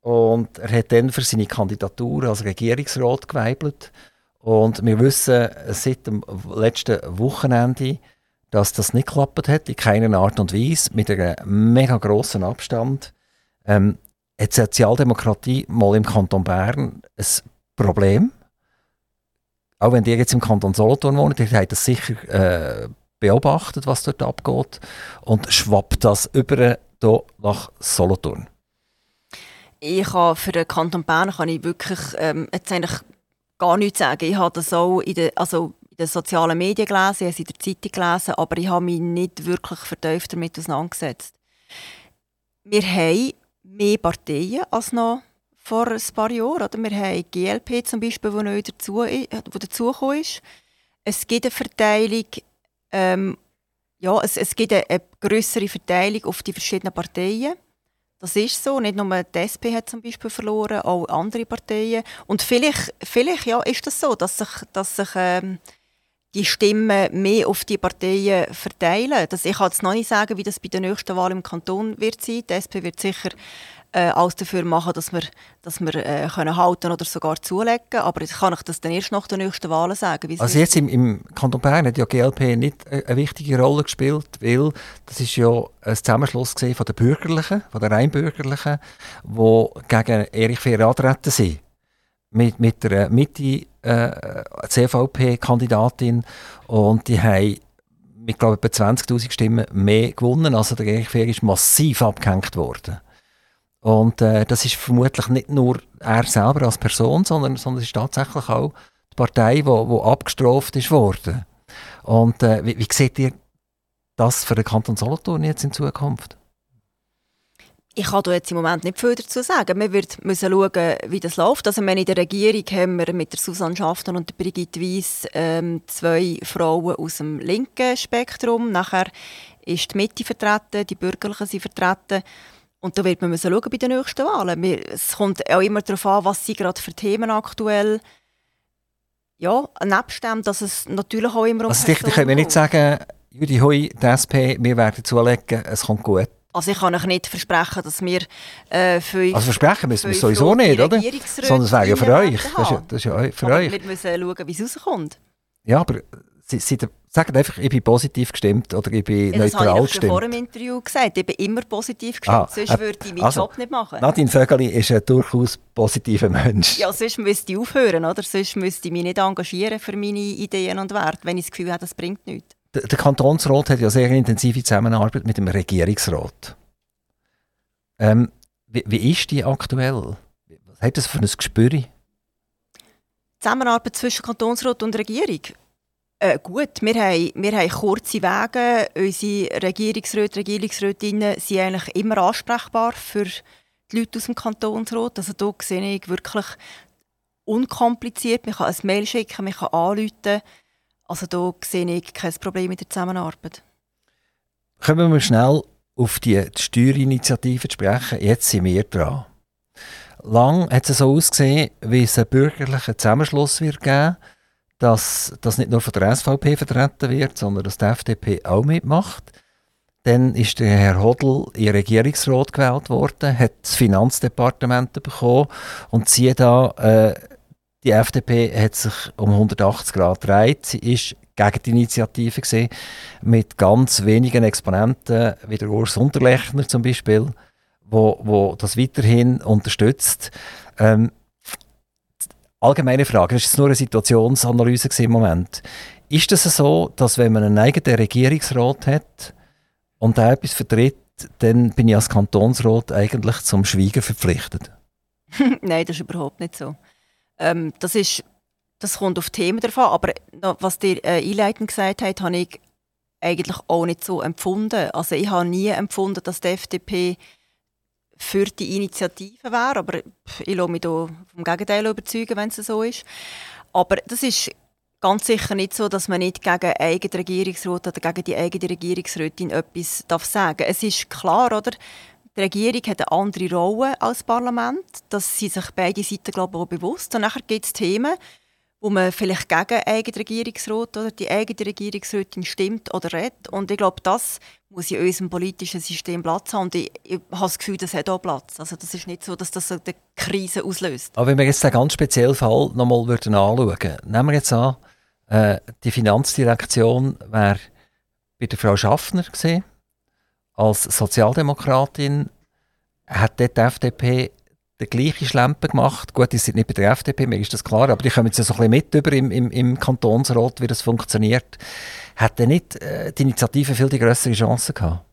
A: Und er hat dann für seine Kandidatur als Regierungsrat geweibelt. Und wir wissen seit dem letzten Wochenende, dass das nicht geklappt hat, in keiner Art und Weise, mit einem mega grossen Abstand. Ähm, hat die Sozialdemokratie mal im Kanton Bern ein Problem? Auch wenn ihr jetzt im Kanton Solothurn wohnt, ihr habt das sicher äh, beobachtet, was dort abgeht. Und schwappt das über hier nach Solothurn?
B: Ich habe für den Kanton Bern kann ich wirklich ähm, jetzt eigentlich gar nichts sagen. Ich habe das auch in den, also in den sozialen Medien gelesen, ich habe es in der Zeitung gelesen, aber ich habe mich nicht wirklich vertieft damit auseinandergesetzt. Wir haben mehr Parteien als noch vor ein paar Jahren. Oder? Wir haben GLP zum Beispiel, die neu dazu, wo dazugekommen ist. Es gibt eine Verteilung, ähm, ja, es, es gibt eine, eine größere Verteilung auf die verschiedenen Parteien. Das ist so. Nicht nur die SP hat zum Beispiel verloren, auch andere Parteien. Und vielleicht, vielleicht ja, ist das so, dass sich, dass sich ähm, die Stimmen mehr auf die Parteien verteilen. Das, ich kann jetzt noch nicht sagen, wie das bei der nächsten Wahl im Kanton wird sein. Die SP wird sicher äh, alles dafür machen, dass wir, dass wir äh, können halten oder sogar zulegen Aber ich kann ich das dann erst nach den nächsten Wahlen sagen.
A: Also jetzt im, im Kanton Bern hat ja GLP nicht eine wichtige Rolle gespielt, weil das ist ja ein Zusammenschluss von den Bürgerlichen, von den Reinbürgerlichen, die gegen Erich Fehr antreten sind. Mit, mit der Mitte äh, CVP-Kandidatin und die haben mit glaube etwa 20'000 Stimmen mehr gewonnen. Also der Erich Fehr ist massiv abgehängt worden. Und äh, das ist vermutlich nicht nur er selber als Person, sondern, sondern es ist tatsächlich auch die Partei, die wo, wo abgestraft ist worden. Und äh, wie, wie seht ihr das für den Kanton Solothurn jetzt in Zukunft?
B: Ich kann da jetzt im Moment nicht viel dazu sagen. Wir müssen schauen, wie das läuft. Also in der Regierung haben wir mit der Susanne Schaffner und der Brigitte Weiss ähm, zwei Frauen aus dem linken Spektrum. Nachher ist die Mitte vertreten, die Bürgerlichen sind vertreten. Und da wird man schauen bei den nächsten Wahlen. Es kommt auch immer darauf an, was sie gerade für Themen aktuell ja, nebst dem, dass es natürlich auch immer
A: um Also dichter können wir nicht sagen, Judy Hui, die SP, wir werden zulegen, es kommt gut.
B: Also ich kann euch nicht versprechen, dass wir äh, für
A: Also versprechen müssen wir sowieso nicht, oder? Sondern es wäre ja für euch. Das ist ja, das ist ja für
B: aber
A: euch.
B: Wir müssen schauen, wie es rauskommt.
A: Ja, aber Sie, Sie sagen einfach, ich bin positiv gestimmt oder ich bin ja, neutral gestimmt.
B: Das habe ich vor dem Interview gesagt. Ich bin immer positiv gestimmt, ah, sonst würde ich meinen also, Job nicht machen.
A: Nadine Vögeli ist ein durchaus positiver Mensch.
B: Ja, sonst müsste ich aufhören, oder? Sonst müsste ich mich nicht engagieren für meine Ideen und Werte, wenn ich das Gefühl habe, das bringt nichts.
A: Der, Kantonsrat hat ja sehr intensive Zusammenarbeit mit dem Regierungsrat. Ähm, wie, wie ist die aktuell? Was hat das für ein Gespür?
B: Zusammenarbeit zwischen Kantonsrat und Regierung? Äh, gut, wir haben, wir haben kurze Wege. Unsere Regierungsräte, Regierungsrätinnen sind eigentlich immer ansprechbar für die Leute aus dem Kantonsrat. Also hier sehe ich wirklich unkompliziert. Man kann ein Mail schicken, man kann anrufen. Also hier sehe ich kein Problem mit der Zusammenarbeit.
A: Kommen wir schnell auf die Steuerinitiative zu sprechen. Jetzt sind wir dran. Lang hat es so ausgesehen, wie es einen bürgerlichen Zusammenschluss wird geben dass das nicht nur von der SVP vertreten wird, sondern dass die FDP auch mitmacht. Dann ist der Herr Hodl in Regierungsrat gewählt worden, hat das Finanzdepartement bekommen und siehe da, äh, die FDP hat sich um 180 Grad gedreht. Sie ist gegen die Initiative gesehen, mit ganz wenigen Exponenten, wie der Urs Unterlechner zum Beispiel, wo, wo das weiterhin unterstützt. Ähm, allgemeine Frage, das ist nur eine Situationsanalyse im Moment. Ist es das so, dass wenn man einen eigenen Regierungsrat hat und der etwas vertritt, dann bin ich als Kantonsrat eigentlich zum Schweigen verpflichtet.
B: Nein, das ist überhaupt nicht so. Ähm, das, ist, das kommt auf Themen davon, aber was dir äh, einleitend gesagt hat, habe ich eigentlich auch nicht so empfunden. Also ich habe nie empfunden, dass die FDP für die Initiative wäre, aber ich lasse mich da vom Gegenteil überzeugen, wenn es so ist. Aber das ist ganz sicher nicht so, dass man nicht gegen eigene Regierungsrat oder gegen die eigene Regierungsrätin etwas darf sagen Es ist klar, oder? Die Regierung hat eine andere Rolle als Parlament. Das sind sich beide Seiten, glaube ich, auch bewusst. Und nachher gibt es Themen, wo man vielleicht gegen eigene Regierungsrat oder die eigene Regierungsrätin stimmt oder redet. Und ich glaube, das muss in unserem politischen System Platz haben. Und ich, ich habe das Gefühl, das hat auch Platz. Also das ist nicht so, dass das eine Krise auslöst.
A: Aber wenn wir jetzt den ganz speziellen Fall nochmal anschauen würden, nehmen wir jetzt an, äh, die Finanzdirektion wäre bei der Frau Schaffner gesehen als Sozialdemokratin hat dort die FDP den gleichen Schlempen gemacht. Gut, die sind nicht bei der FDP, mir ist das klar, aber die kommen jetzt so ein bisschen mit über im, im, im Kantonsrat, wie das funktioniert. Hat denn nicht äh, die Initiative viel die größere Chance gehabt?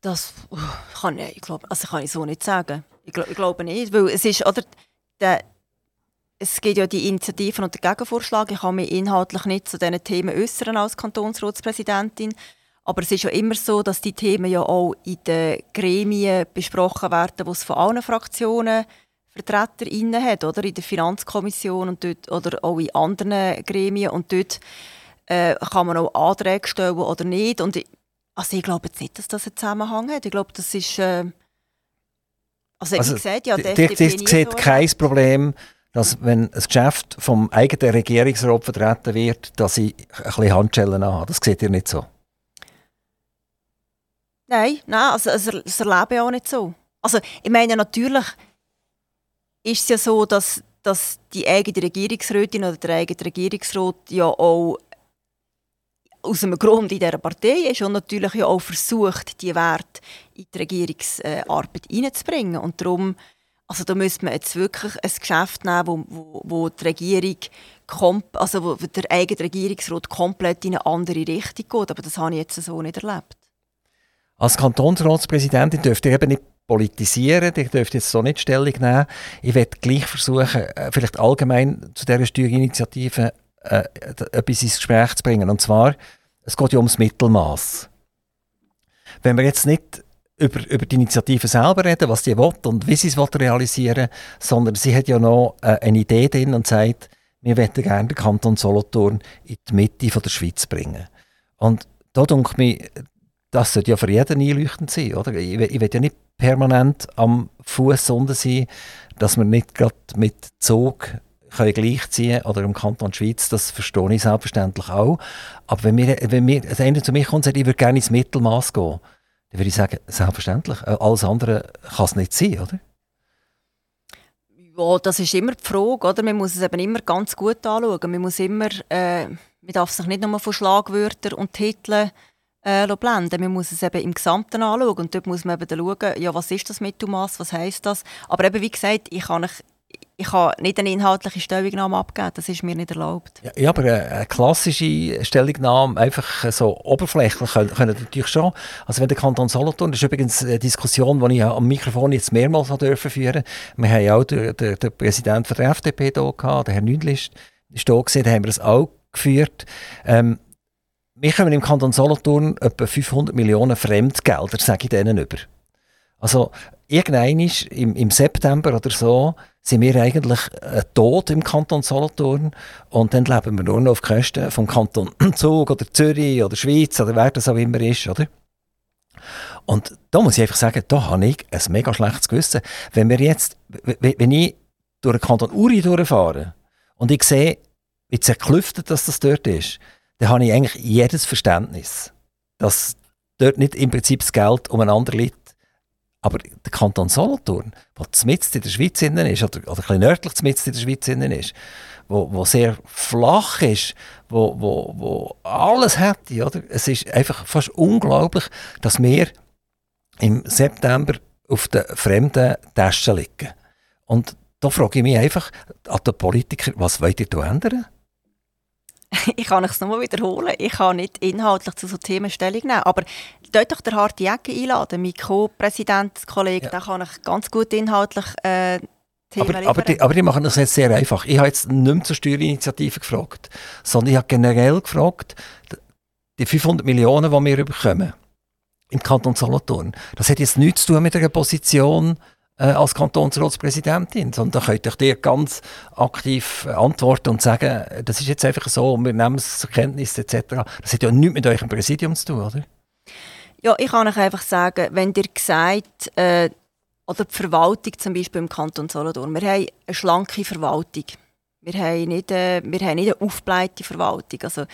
B: Das uh, kann ich, ich glaube, also kann ich so nicht sagen. Ich, glaub, ich glaube nicht, weil es ist, oder, der, es gibt ja die Initiativen und den Gegenvorschlag. Ich kann mich inhaltlich nicht zu diesen Themen äußern als Kantonsratspräsidentin. Aber es ist ja immer so, dass die Themen ja auch in den Gremien besprochen werden, wo es von allen Fraktionen VertreterInnen hat, oder? In der Finanzkommission und dort, oder auch in anderen Gremien. Und dort äh, kann man auch Anträge stellen oder nicht. Und ich, also ich glaube jetzt nicht, dass das einen Zusammenhang hat. Ich glaube, das ist... Äh,
A: also, also gesagt, ja, die FDP sieht kein Problem, dass wenn ein Geschäft vom eigenen Regierungsrat vertreten wird, dass ich ein bisschen Handschellen habe. Das seht ihr nicht so?
B: Nein, nein also, das erlebe ich auch nicht so. Also ich meine, natürlich ist es ja so, dass, dass die eigene Regierungsrätin oder der eigene Regierungsrat ja auch aus einem Grund in dieser Partei ist und natürlich ja auch versucht, die Werte in die Regierungsarbeit hineinzubringen. Und darum, also da müsste man jetzt wirklich ein Geschäft nehmen, wo, wo, wo die Regierung, also wo der eigene Regierungsrat komplett in eine andere Richtung geht. Aber das habe ich jetzt so nicht erlebt.
A: Als Kantonsratspräsidentin dürft ihr eben nicht politisieren, ihr dürft jetzt so nicht Stellung nehmen. Ich werde gleich versuchen, äh, vielleicht allgemein zu dieser Steuerinitiative äh, etwas ins Gespräch zu bringen. Und zwar, es geht ja ums Mittelmaß. Wenn wir jetzt nicht über, über die Initiative selber reden, was sie will und wie sie es realisieren will, sondern sie hat ja noch äh, eine Idee drin und sagt, wir möchten gerne den Kanton Solothurn in die Mitte von der Schweiz bringen. Und da denke ich, das sollte ja für jeden einleuchtend sein. Oder? Ich, ich will ja nicht permanent am Fuß unten sein, dass wir nicht gerade mit Zug können gleichziehen oder im Kanton Schweiz, das verstehe ich selbstverständlich auch. Aber wenn mir, wenn mir das eine zu mir kommt und sagt, ich würde gerne ins Mittelmaß gehen, dann würde ich sagen, selbstverständlich. Äh, alles andere kann es nicht sein, oder?
B: Ja, das ist immer die Frage, oder? Man muss es eben immer ganz gut anschauen. Man muss immer, äh, man darf sich nicht nur von Schlagwörtern und Titeln äh, blenden. Man muss es eben im Gesamten anschauen und dort muss man eben schauen, ja, was ist das Mittelmaß, was heisst das. Aber eben, wie gesagt, ich kann, nicht, ich kann nicht eine inhaltliche Stellungnahme abgeben, das ist mir nicht erlaubt.
A: Ja, aber eine klassische Stellungnahme, einfach so oberflächlich, können, natürlich schon. Also wenn der Kanton Solothurn, das ist übrigens eine Diskussion, die ich am Mikrofon jetzt mehrmals dürfen führen Wir haben ja auch den, den, den Präsidenten der FDP hier der Herr Nündlist, ist da gesehen, da haben wir das auch geführt. Ähm, wir kommen im Kanton Solothurn etwa 500 Millionen Fremdgelder, sage ich denen über. Also, irgendwann im, im September oder so sind wir eigentlich äh, tot im Kanton Solothurn und dann leben wir nur noch auf Kosten vom Kanton Zug oder Zürich oder Schweiz oder wer das auch immer ist, oder? Und da muss ich einfach sagen, da habe ich ein mega schlechtes Gewissen. Wenn wir jetzt, wenn ich durch den Kanton Uri durchfahre und ich sehe, wie zerklüftet das dort ist, dann habe ich eigentlich jedes Verständnis, dass dort nicht im Prinzip das Geld umeinander liegt. Aber der Kanton Solothurn, der mitten in der Schweiz innen ist, oder, oder ein nördlich mitten in der Schweiz innen ist, wo, wo sehr flach ist, wo, wo, wo alles hätte, oder? Es ist einfach fast unglaublich, dass wir im September auf den fremden Taschen liegen. Und da frage ich mich einfach an den Politiker, was wollt ihr da ändern?
B: ich kann es nochmal wiederholen, ich kann nicht inhaltlich zu so Themen Stellung nehmen, aber dort doch der harte Jäcke einladen. Mein Co-Präsident, Kollege, ja. der kann ich ganz gut inhaltlich äh,
A: Themen aber, aber, die, aber die machen das jetzt sehr einfach. Ich habe jetzt nicht mehr zur Steuerinitiative gefragt, sondern ich habe generell gefragt, die 500 Millionen, die wir bekommen im Kanton Solothurn, das hat jetzt nichts zu tun mit einer Position als Kantonsratspräsidentin, sondern da könnt ihr dir ganz aktiv antworten und sagen, das ist jetzt einfach so, wir nehmen es zur Kenntnis etc. Das hat ja nichts mit eurem Präsidium zu tun, oder?
B: Ja, ich kann euch einfach sagen, wenn ihr gesagt, äh, oder die Verwaltung zum Beispiel im Kanton Solothurn, wir haben eine schlanke Verwaltung. Wir haben nicht, äh, wir haben nicht eine aufgeblähte Verwaltung. Also,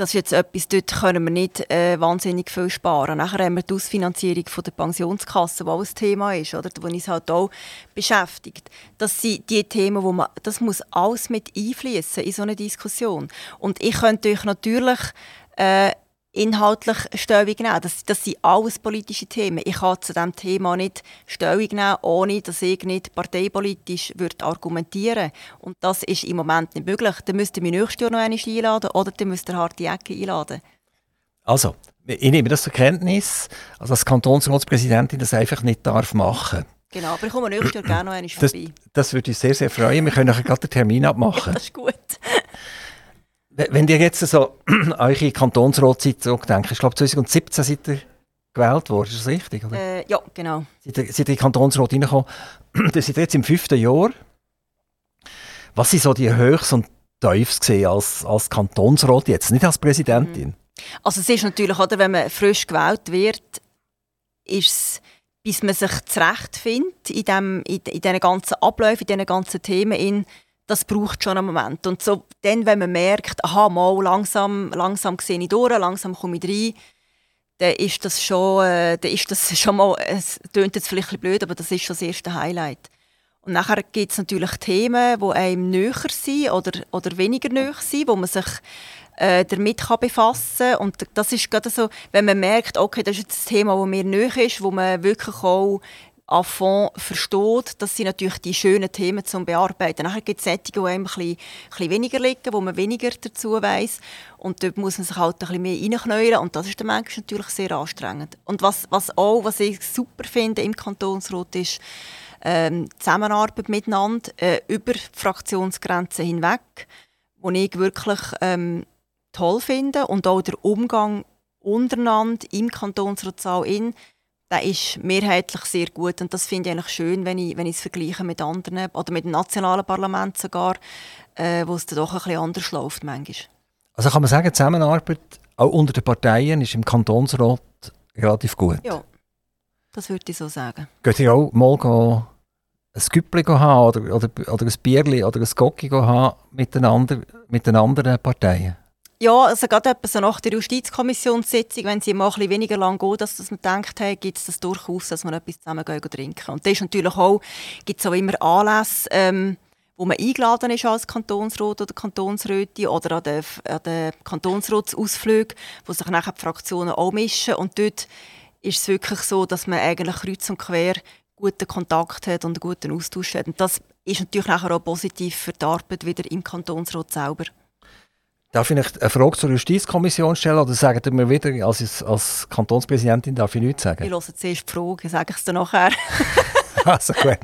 B: das ist jetzt etwas, dort können wir nicht äh, wahnsinnig viel sparen. Nachher haben wir die Ausfinanzierung von der Pensionskasse, die auch ein Thema ist, oder, wo uns halt auch beschäftigt. Das sind die Themen, wo man, das muss alles mit einfließen in so eine Diskussion. Und ich könnte euch natürlich äh, inhaltlich Stellung nehmen. Das, das sind alles politische Themen. Ich kann zu diesem Thema nicht Stellung nehmen, ohne dass ich nicht parteipolitisch würde argumentieren Und das ist im Moment nicht möglich. Dann müsste ich mich nächstes Jahr noch einmal einladen oder dann müsste harte Ecke einladen.
A: Also, ich nehme das zur Kenntnis, also als Kantonsratspräsidentin das einfach nicht darf machen
B: Genau, aber ich komme nächstes Jahr gerne noch einmal vorbei.
A: Das, das würde uns sehr, sehr freuen. Wir können gerade den Termin abmachen.
B: das ist gut.
A: Wenn ihr jetzt so eure Kantonsratszeit zurückdenkt, ich glaube 2017 seid ihr gewählt worden, ist das richtig?
B: Oder? Äh, ja, genau.
A: Seid ihr, seid ihr in den Kantonsrat reingekommen? ihr seid jetzt im fünften Jahr. Was sind so die Höchst und Tiefs gesehen als, als Kantonsrat jetzt, nicht als Präsidentin? Mhm.
B: Also es ist natürlich, oder, wenn man frisch gewählt wird, ist es, bis man sich zurechtfindet in, dem, in, in diesen ganzen Abläufen, in diesen ganzen Themen, in, das braucht schon einen Moment. Und so, dann, wenn man merkt, aha, mal, langsam, langsam sehe ich durch, langsam komme ich rein, dann ist das schon, äh, ist das schon mal, es klingt jetzt vielleicht ein blöd, aber das ist schon das erste Highlight. Und nachher gibt es natürlich Themen, die einem näher sind oder, oder weniger näher sind, wo man sich äh, damit kann befassen kann. Und das ist gerade so, wenn man merkt, okay, das ist jetzt ein Thema, das mir näher ist, wo man wirklich auch à fond versteht, das sind natürlich die schönen Themen zum Bearbeiten. Nachher gibt es Sättige, die einem ein bisschen, weniger liegen, wo man weniger dazu weiß und dort muss man sich halt ein bisschen mehr reinknäulen und das ist dann manchmal natürlich sehr anstrengend. Und was, was auch, was ich super finde im Kantonsrat ist, ähm, Zusammenarbeit miteinander äh, über Fraktionsgrenzen hinweg, wo ich wirklich ähm, toll finde und auch der Umgang untereinander im Kantonsratssaal in der ist mehrheitlich sehr gut und das finde ich eigentlich schön, wenn ich, wenn ich es vergleiche mit anderen oder mit dem nationalen Parlament sogar, äh, wo es dann doch ein bisschen anders läuft manchmal.
A: Also kann man sagen, die Zusammenarbeit auch unter den Parteien ist im Kantonsrat relativ gut?
B: Ja, das würde ich so sagen.
A: Geht ihr auch mal gehen, ein Güppli haben oder, oder, oder ein Bierli oder ein Gocki haben miteinander, mit den anderen Parteien?
B: Ja, also gerade so nach der Justizkommissionssitzung, wenn sie mal ein weniger lang geht, dass man denkt, hey, gibt es das durchaus, dass man etwas zusammen gehen trinken. Und das ist natürlich auch, gibt es auch immer Anlässe, ähm, wo man eingeladen ist als Kantonsrat oder Kantonsrätin oder an den, an den Kantonsratsausflügen, wo sich nachher die Fraktionen auch mischen. Und dort ist es wirklich so, dass man eigentlich kreuz und quer guten Kontakt hat und einen guten Austausch hat. Und das ist natürlich nachher auch positiv für die Arbeit wieder im Kantonsrat selber.
A: Darf ich eine Frage zur Justizkommission stellen oder sagen Sie mir wieder, als, als Kantonspräsidentin darf ich nichts sagen?
B: Ich höre zuerst die Frage, sage ich es dann nachher.
A: also gut.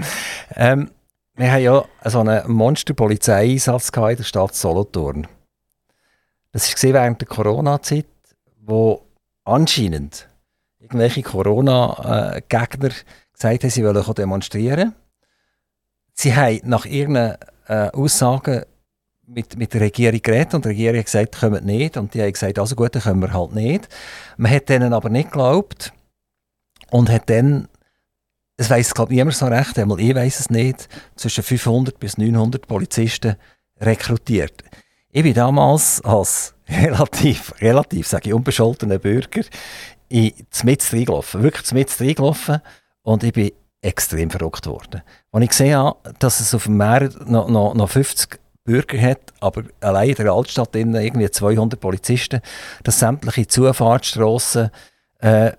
A: Ähm, wir haben ja so einen Monster-Polizeieinsatz in der Stadt Solothurn. Das war während der Corona-Zeit, wo anscheinend irgendwelche Corona-Gegner gesagt haben, sie wollen demonstrieren. Sie haben nach ihren äh, Aussagen mit, mit der Regierung geredet und die Regierung hat gesagt, kommt nicht. Und die haben gesagt, also gut, dann können wir halt nicht. Man hat denen aber nicht geglaubt und hat dann, das weiß glaube ich niemand so recht, einmal ich weiß es nicht, zwischen 500 bis 900 Polizisten rekrutiert. Ich bin damals als relativ, relativ, sage ich, unbescholtener Bürger in mit reingelaufen, wirklich mit reingelaufen und ich bin extrem verrückt worden. Als ich habe, dass es auf dem Meer noch, noch, noch 50 Bürger hat, aber allein in der Altstadt irgendwie 200 Polizisten, dass sämtliche Zufahrtsstrassen äh,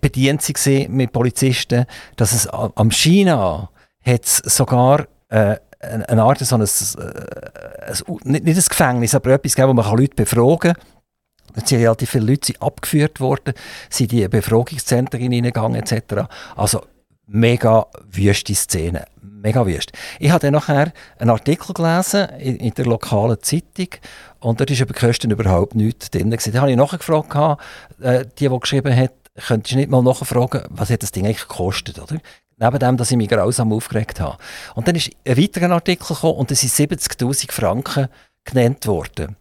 A: bedient sie mit Polizisten, dass es am China hat sogar äh, eine Art so ein, äh, ein, nicht, nicht ein Gefängnis, aber etwas gegeben, wo man Leute befragen kann Es sind relativ viele Leute abgeführt worden, sind in die Befragungszentren hineingegangen etc. Also mega wüste Szene. Mega wüst. Ich habe dann nachher einen Artikel gelesen in, in der lokalen Zeitung und dort ist über Kosten überhaupt nichts drin. Da habe ich nachgefragt, äh, die, die geschrieben hat, könntest du nicht mal nachfragen, was hat das Ding eigentlich gekostet, oder? Neben dem, dass ich mich grausam aufgeregt habe. Und dann ist ein weiterer Artikel gekommen und es sind 70'000 Franken genannt worden.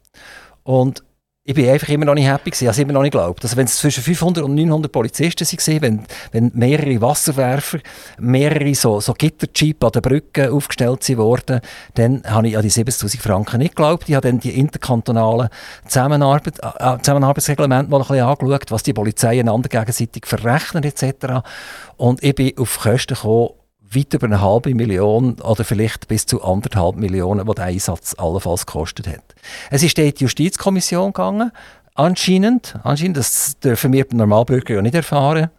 A: Und ich bin einfach immer noch nicht happy gewesen, also immer noch nicht geglaubt. Also wenn es zwischen 500 und 900 Polizisten waren, wenn, wenn mehrere Wasserwerfer, mehrere so, so Gitterjeep an der Brücke aufgestellt wurden, dann habe ich an die 70'000 Franken nicht geglaubt. Ich habe dann die interkantonalen Zusammenarbeit, äh, Zusammenarbeitsreglemente mal ein bisschen angeschaut, was die Polizei einander gegenseitig verrechnen etc. Und ich bin auf Kosten gekommen, weit über eine halbe Million oder vielleicht bis zu anderthalb Millionen, die der Einsatz allenfalls gekostet hat. Es ist die Justizkommission gegangen, anscheinend, anscheinend, das dürfen wir Normalbürger ja nicht erfahren.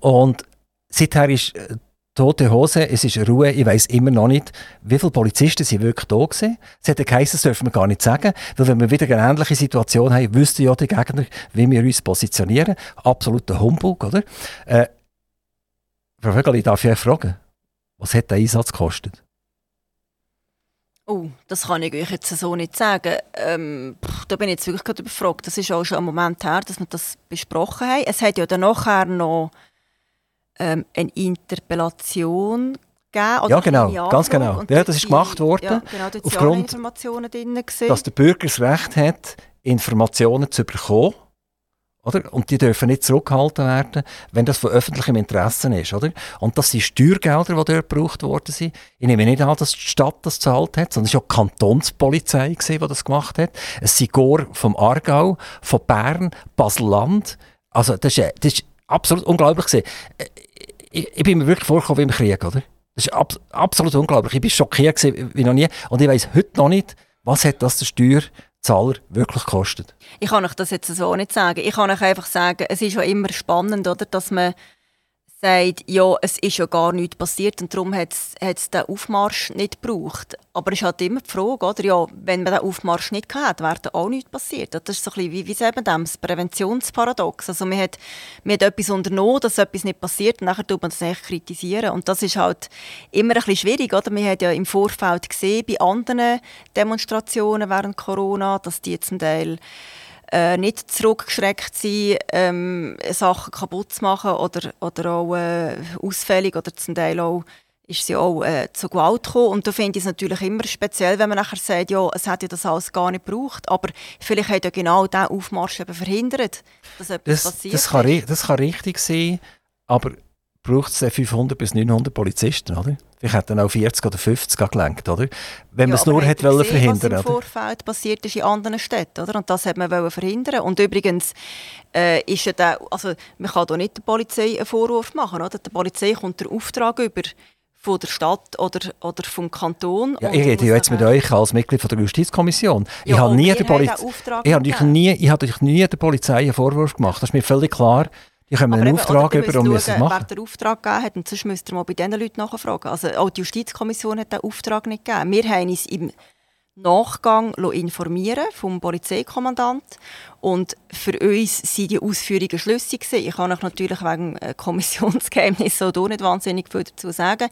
A: Und seither ist äh, tote Hose, es ist Ruhe, ich weiß immer noch nicht, wie viele Polizisten sind wirklich da gewesen. Es hätte geheißen, das dürfen wir gar nicht sagen, weil wenn wir wieder eine ähnliche Situation haben, wüssten ja die Gegner, wie wir uns positionieren. Absoluter Humbug, oder? Äh, Frau Vögeli, darf ich fragen, was hat der Einsatz gekostet?
B: Oh, das kann ich euch jetzt so nicht sagen. Ähm, pff, da bin ich jetzt wirklich gerade überfragt. Das ist auch schon ein Moment her, dass wir das besprochen haben. Es hat ja dann nachher noch ähm, eine Interpellation gegeben.
A: ja, genau, ganz genau. Ja, das ist gemacht worden. Ja,
B: genau, dort Aufgrund, Informationen drin
A: dass der Bürger das Recht hat, Informationen zu bekommen oder? Und die dürfen nicht zurückgehalten werden, wenn das von öffentlichem Interesse ist. Oder? Und das sind Steuergelder, die dort gebraucht worden sind. Ich nehme nicht an, dass die Stadt das gezahlt hat, sondern es war auch die Kantonspolizei, die das gemacht hat. Es sind Gore vom Aargau, von Bern, Basel-Land. Also das ist, das ist absolut unglaublich. Gewesen. Äh, ich, ich bin mir wirklich vorgekommen wie im Krieg. Oder? Das ist ab, absolut unglaublich. Ich war schockiert wie noch nie. Und ich weiß heute noch nicht, was hat das der Steuer Zahler wirklich kostet?
B: Ich kann euch das jetzt so nicht sagen. Ich kann euch einfach sagen, es ist ja immer spannend, oder, dass man sagt, ja, es ist ja gar nichts passiert und darum hat es den Aufmarsch nicht gebraucht. Aber es ist halt immer die Frage, oder? Ja, wenn man den Aufmarsch nicht gehabt wäre da auch nichts passiert. Das ist so ein bisschen wie, wie eben das Präventionsparadox. Also man hat, man hat etwas unternommen, dass etwas nicht passiert und nachher tut man das eigentlich kritisieren. Und das ist halt immer ein bisschen schwierig, oder? Man hat ja im Vorfeld gesehen, bei anderen Demonstrationen während Corona, dass die zum Teil äh, nicht zurückgeschreckt sein, ähm, Sachen kaputt zu machen oder, oder auch äh, ausfällig oder zum Teil auch ist sie auch äh, zu Gewalt gekommen. Und da finde ich es natürlich immer speziell, wenn man nachher sagt, ja, es hätte ja das alles gar nicht gebraucht, aber vielleicht hat ja genau dieser Aufmarsch eben verhindert, dass etwas
A: das,
B: passiert
A: das kann, das kann richtig sein, aber braucht es 500 bis 900 Polizisten, oder? Vielleicht hätten auch 40 oder 50 gelenkt, oder? Wenn ja, man es nur hätte wollen verhindern,
B: was im Vorfeld passiert ist in anderen Städten, oder? Und das hat man wollen verhindern. Und übrigens äh, ist ja der, also man kann doch nicht der Polizei einen Vorwurf machen, oder? Der Polizei kommt der Auftrag über von der Stadt oder, oder vom Kanton.
A: Ja, ich rede ja jetzt mit euch als Mitglied von der Justizkommission. Ja, ich habe nie der Polizei, ich habe nie, ich habe nie der Polizei einen Vorwurf gemacht. Das ist mir völlig klar. Ich habe einen Auftrag über und müssen es machen.
B: Wer den Auftrag gegeben hat, und sonst müsst ihr mal bei diesen Leuten nachfragen. Also auch die Justizkommission hat den Auftrag nicht gegeben. Wir haben uns im Nachgang informieren vom Polizeikommandant und für uns sind die Ausführungen schlüssig gewesen. Ich kann euch natürlich wegen äh, Kommissionsgeheimnis so nicht wahnsinnig viel dazu sagen,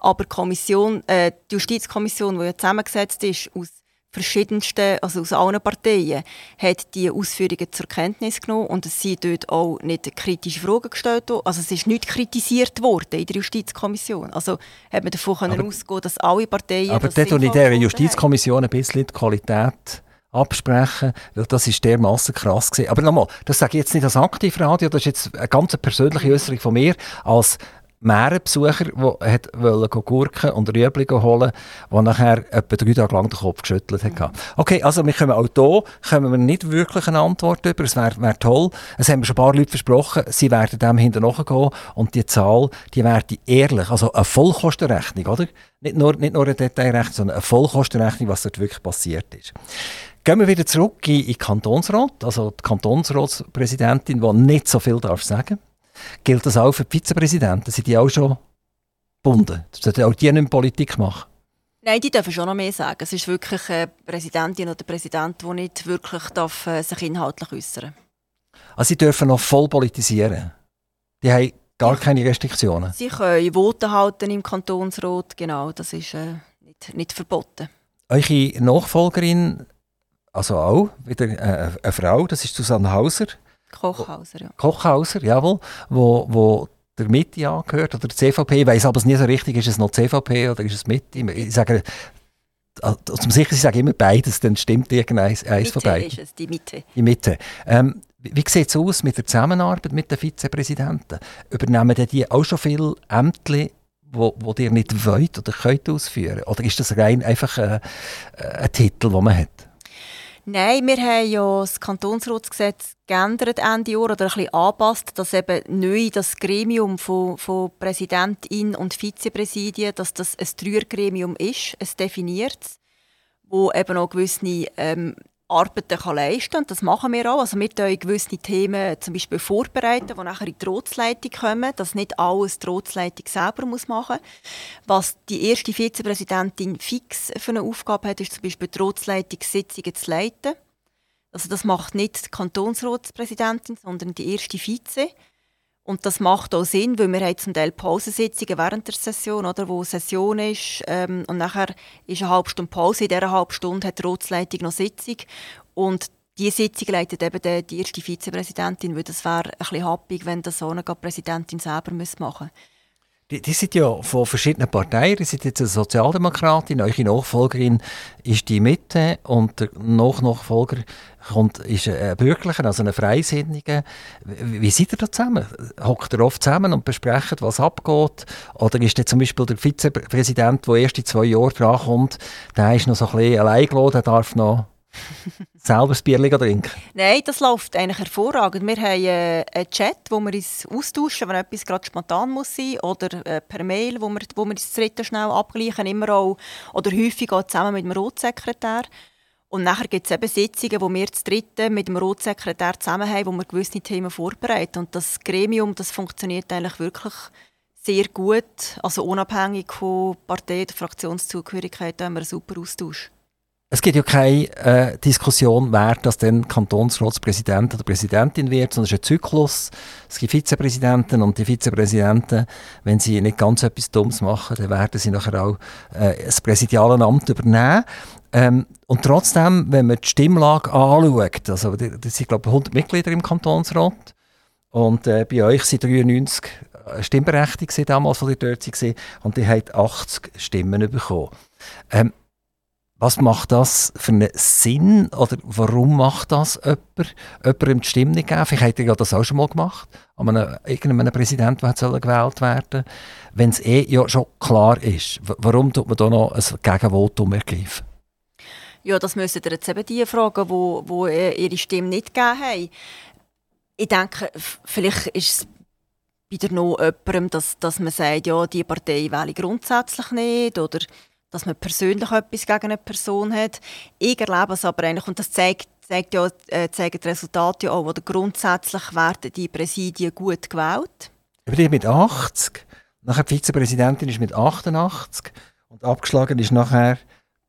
B: aber die, Kommission, äh, die Justizkommission, die ja zusammengesetzt ist aus verschiedensten, also aus allen Parteien, hat die Ausführungen zur Kenntnis genommen und es sind dort auch nicht kritische Fragen gestellt worden. Also es ist nicht kritisiert worden in der Justizkommission. Also hat man davon aber, ausgehen, dass alle Parteien...
A: Aber dort in der Justizkommission ein bisschen die Qualität absprechen, weil das ist dermaßen krass gewesen. Aber nochmal, das sage ich jetzt nicht als Aktivradio, das ist jetzt eine ganz persönliche Äußerung von mir als Meerenbesucher, der Gurken und Rüebli holen der nachher etwa drei Tage lang den Kopf geschüttelt hat. Mhm. Okay, also wir können auch hier können wir nicht wirklich eine Antwort über. Es wäre wär toll. Es haben schon ein paar Leute versprochen, sie werden dem hinterher gehen und die Zahl, die wäre ehrlich, also eine Vollkostenrechnung, oder? Nicht nur, nicht nur eine Detailrechnung, sondern eine Vollkostenrechnung, was dort wirklich passiert ist. Gehen wir wieder zurück in, in den Kantonsrat, also die Kantonsratspräsidentin, die nicht so viel darf sagen Gilt das auch für die Vizepräsidenten? Sind die auch schon gebunden? Sollten auch die nicht Politik machen?
B: Nein, die dürfen schon noch mehr sagen. Es ist wirklich eine Präsidentin oder Präsident, die nicht wirklich darf, äh, sich inhaltlich äußern
A: Also sie dürfen noch voll politisieren? Die haben gar keine Restriktionen?
B: Sie können Voten halten im Kantonsrat, genau, das ist äh, nicht, nicht verboten.
A: Eure Nachfolgerin, also auch wieder äh, eine Frau, das ist Susanne Hauser.
B: Kochhauser, ja.
A: Kochhauser, jawohl, wo, wo der Mitte angehört oder der CVP. Ich weiss aber nie so richtig, ist es noch CVP oder ist es Mitte? Ich sage, also zum sicher, ich sage immer beides, dann stimmt irgendeins eins von beiden.
B: ist es, die Mitte.
A: Die Mitte. Ähm, wie sieht es aus mit der Zusammenarbeit mit den Vizepräsidenten? Übernehmen die auch schon viele Ämter, wo, wo ihr nicht wollt oder könnt ausführen? Oder ist das rein einfach ein, ein Titel, den man hat?
B: Nein, wir haben ja das Kantonsratsgesetz geändert Ende Jahr oder ein bisschen angepasst, dass eben neu das Gremium von, von Präsidentin und Vizepräsidien, dass das ein Dreiergremium ist, es definiert, wo eben auch gewisse ähm, Arbeiten kann leisten kann. Das machen wir auch. Also wir vorbereiten gewisse Themen zum Beispiel vorbereiten, die nachher in die Rotsleitung kommen, dass nicht alles die Rotsleitung selber muss machen muss. Was die erste Vizepräsidentin fix für eine Aufgabe hat, ist zum Beispiel die Rotsleitungssitzungen zu leiten. Also das macht nicht die Kantonsratspräsidentin, sondern die erste Vize. Und das macht auch Sinn, weil wir haben zum Teil Pausensitzungen während der Session, oder, wo Session ist. Ähm, und nachher ist eine halbe Stunde Pause. In dieser halben Stunde hat die Ratsleitung noch Sitzung. Und diese Sitzung leitet eben die erste Vizepräsidentin, weil das wäre ein bisschen happig, wenn das so eine Präsidentin selber machen müsste.
A: Die, die sind ja von verschiedenen Parteien. Die sind jetzt eine Sozialdemokratin, eure Nachfolgerin ist die Mitte und der Nachfolger kommt, ist ein Bürgerlicher, also ein Freisinniger. Wie, wie seid ihr da zusammen? Hockt ihr oft zusammen und besprecht, was abgeht? Oder ist zum Beispiel der Vizepräsident, der erst in zwei Jahren drankommt, der ist noch so ein bisschen allein gelassen, der darf noch selber das Bier trinken?
B: Nein, das läuft eigentlich hervorragend. Wir haben äh, einen Chat, wo wir uns austauschen, wenn etwas gerade spontan muss sein oder äh, per Mail, wo wir, wo wir das dritte schnell abgleichen, immer auch, oder häufig auch zusammen mit dem Rotsekretär. Und nachher gibt es eben Sitzungen, wo wir das dritte mit dem Rotsekretär zusammen haben, wo wir gewisse Themen vorbereiten. Und das Gremium, das funktioniert eigentlich wirklich sehr gut. Also unabhängig von Partei- oder Fraktionszugehörigkeit haben wir einen super Austausch.
A: Es gibt ja keine äh, Diskussion, wer das denn Kantonsratspräsident oder Präsidentin wird, sondern es ist ein Zyklus. Es gibt Vizepräsidenten und die Vizepräsidenten, wenn sie nicht ganz etwas Dummes machen, dann werden sie nachher auch äh, das präsidiale Amt übernehmen. Ähm, und trotzdem, wenn man die Stimmlage anschaut, also das sind glaube ich 100 Mitglieder im Kantonsrat und äh, bei euch sind 93 äh, stimmberechtigt damals, als ihr dort waren, und ihr habt 80 Stimmen bekommen. Ähm, was macht das für einen Sinn oder warum macht das jemand? Jemandem die Stimme nicht geben? Vielleicht habt ihr das auch schon mal gemacht, an einem, irgendeinem Präsidenten, der gewählt werden Wenn es eh ja schon klar ist, warum tut man da noch ein Gegenvotum ergreifen?
B: Ja, das müssen ihr jetzt eben die fragen, wo, wo ihre Stimme nicht gegeben haben. Ich denke, vielleicht ist es wieder noch jemandem, dass, dass man sagt, ja, die Partei wähle grundsätzlich nicht oder dass man persönlich etwas gegen eine Person hat. Ich erlebe es aber eigentlich, und das zeigt, zeigt ja, äh, zeigen die Resultate ja auch, oder grundsätzlich werden die Präsidien gut gewählt.
A: Aber die mit 80, nachher die Vizepräsidentin ist mit 88 und abgeschlagen ist nachher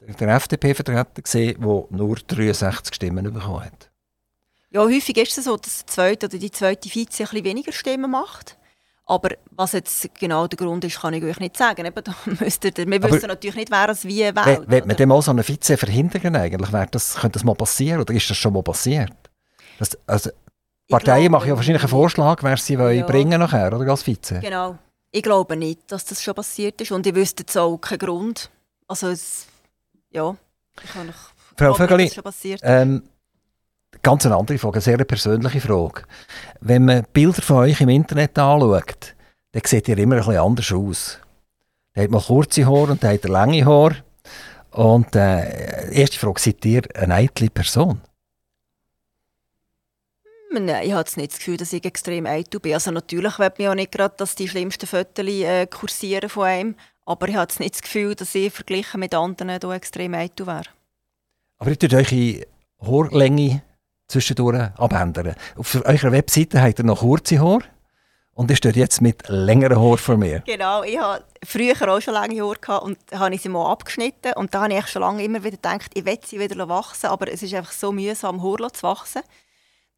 A: der FDP-Vertreter der nur 63 Stimmen bekommen hat.
B: Ja, häufig ist es so, dass der zweite oder die zweite Vize ein bisschen weniger Stimmen macht. Aber was jetzt genau der Grund ist, kann ich euch nicht sagen. Eben, da müsst ihr, wir wissen natürlich nicht, wer es wie wählt.
A: Wenn man dem mal so einen Vize verhindern eigentlich? Das, könnte das mal passieren oder ist das schon mal passiert? Das, also, Parteien machen ja wahrscheinlich einen Vorschlag, wer sie ja. bringen nachher, oder als Vize.
B: Genau. Ich glaube nicht, dass das schon passiert ist und ich wüsste jetzt auch keinen Grund. Also es, ja, ich kann
A: Frau Vögeli, ähm, ganz eine andere Frage, eine sehr persönliche Frage. Wenn man Bilder von euch im Internet anschaut, dann sieht ihr immer ein bisschen anders aus. Der hat mal kurze Haare und der hat lange Haare. Und äh, erste Frage, seid ihr eine eitle Person?
B: Hm, nein, ich habe nicht das Gefühl, dass ich extrem eitel bin. Also natürlich will mir auch nicht gerade, dass die schlimmsten Fotos äh, kursieren von einem. Aber ich habe nicht das Gefühl, dass ich verglichen mit anderen hier extrem eitel wäre.
A: Aber ihr tut eure Haarlänge zwischendurch abändern. Auf eurer Webseite habt ihr noch kurze Haare. Und ist dort jetzt mit längeren Haaren vor mir.
B: Genau, ich hatte früher auch schon lange Haare und habe ich sie mal abgeschnitten. Und da habe ich schon lange immer wieder gedacht, ich will sie wieder wachsen, aber es ist einfach so mühsam, Haare zu wachsen.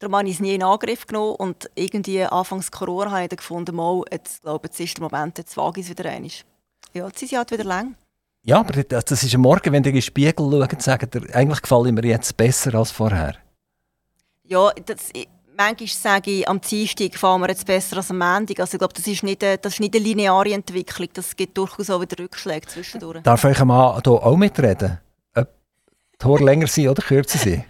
B: Darum habe ich es nie in Angriff genommen und irgendwie anfangs Corona habe ich dann gefunden, mal, jetzt, glaube, jetzt ist der Moment, jetzt wage ich es wieder einmal. Ja, jetzt sind sie halt wieder lang.
A: Ja, aber das ist am Morgen, wenn ihr in den Spiegel schaut, sagt ihr, eigentlich gefallen mir jetzt besser als vorher.
B: Ja, das, manchmal sage ich, am Dienstag fahren wir jetzt besser als am Montag. Also ich glaube, das ist, nicht eine, das ist nicht eine lineare Entwicklung. Das gibt durchaus auch wieder Rückschläge zwischendurch.
A: Darf ich mal hier auch mitreden? Ob die Haare länger sind oder kürzer sind?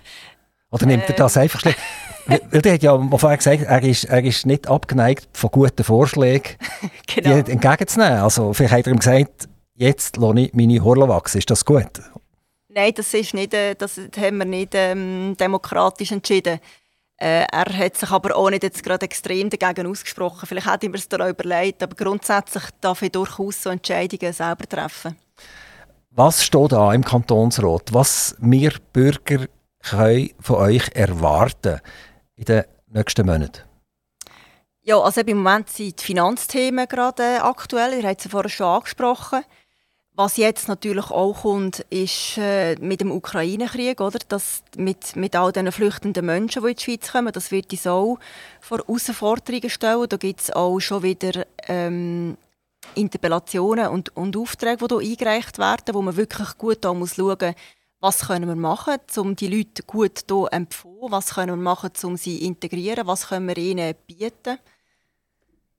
A: Oder nimmt er das einfach schlecht? Weil der hat ja vorher gesagt, er ist, er ist nicht abgeneigt von guten Vorschlägen genau. die entgegenzunehmen. Also vielleicht hat er ihm gesagt, jetzt lasse ich meine Haare wachsen. Ist das gut?
B: Nein, das, ist nicht, äh, das haben wir nicht ähm, demokratisch entschieden. Äh, er hat sich aber auch nicht jetzt gerade extrem dagegen ausgesprochen. Vielleicht hat ihm es da überlegt, aber grundsätzlich darf ich durchaus so Entscheidungen selber treffen.
A: Was steht da im Kantonsrat? Was wir Bürger können von euch erwarten in den nächsten Monaten?
B: Ja, also im Moment sind die Finanzthemen gerade aktuell. Ihr habt es vorher schon angesprochen. Was jetzt natürlich auch kommt, ist äh, mit dem Ukraine-Krieg, oder? Das mit, mit all diesen flüchtenden Menschen, die in die Schweiz kommen, das wird uns auch vor Herausforderungen stellen. Da gibt es auch schon wieder ähm, Interpellationen und, und Aufträge, die hier eingereicht werden, wo man wirklich gut schauen muss, was können wir machen, um die Leute gut hier empfohlen, was können wir machen, um sie zu integrieren, was können wir ihnen bieten.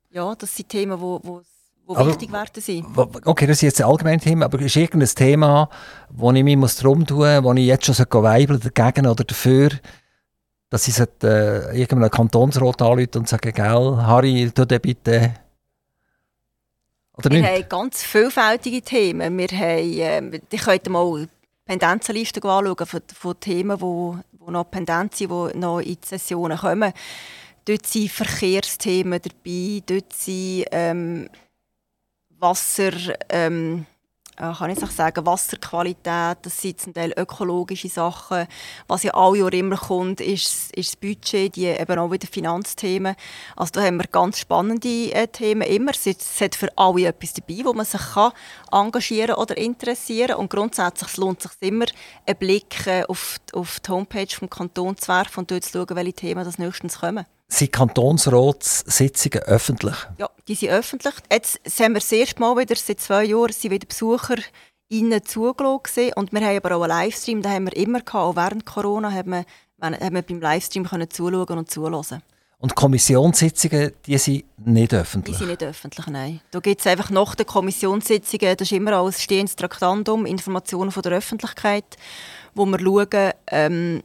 B: Ja, das sind Themen, die die aber, wichtig werden sein.
A: Okay, das ist jetzt ein allgemeines Thema, aber ist irgendein Thema, wo ich mich drum tun muss, wo ich jetzt schon weibeln dagegen oder dafür, dass ich äh, irgendeinem Kantonsrat anrufe und sage, gell, Harry, tu den bitte...
B: Oder wir nicht? haben ganz vielfältige Themen. Wir haben, äh, ich könnte mal Pendenzenliste anschauen von, von Themen, die wo noch pendent sind, die noch in die Sessionen kommen. Dort sind Verkehrsthemen dabei, dort sind ähm, Wasser, ähm, äh, kann ich sagen, Wasserqualität, das sind zum Teil ökologische Sachen. Was ja alle Jahre immer kommt, ist, ist das Budget, die eben auch wieder Finanzthemen. Also da haben wir ganz spannende äh, Themen immer. Es, es hat für alle etwas dabei, wo man sich kann engagieren oder interessieren und grundsätzlich lohnt es sich immer, einen Blick äh, auf, auf die Homepage des Kantons zu werfen und dort zu schauen, welche Themen das nächstens kommen.
A: Sind Kantonsratssitzungen öffentlich?
B: Ja, die sind öffentlich. Jetzt sind wir das erste Mal wieder, seit zwei Jahren, sind wieder Besucher innen zugelassen und wir haben aber auch einen Livestream, den haben wir immer gehabt. Auch während Corona haben wir, haben wir beim Livestream können zuschauen und zuhören.
A: Und Kommissionssitzungen, die sind nicht öffentlich?
B: Die sind nicht öffentlich, nein. Da gibt es einfach nach den Kommissionssitzungen, das ist immer als stehendes Traktandum, Informationen von der Öffentlichkeit, wo wir schauen, ähm,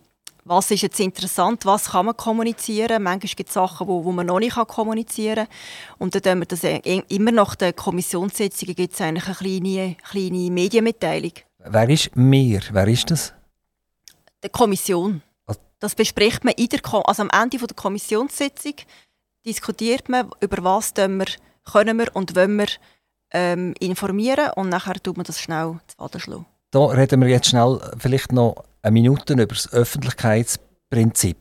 B: was ist jetzt interessant, was kann man kommunizieren. Manchmal gibt es Sachen, wo, wo man noch nicht kommunizieren kann. Und dann tun wir das immer nach den Kommissionssitzungen gibt es eigentlich eine kleine, kleine Medienmitteilung.
A: Wer ist mir? Wer ist das?
B: Die Kommission. Das bespricht man in der Kom also am Ende der Kommissionssitzung diskutiert man, über was wir, können wir und wollen wir ähm, informieren und nachher tut man das schnell zu Faden schlagen.
A: Da reden wir jetzt schnell vielleicht noch eine Minute über das Öffentlichkeitsprinzip.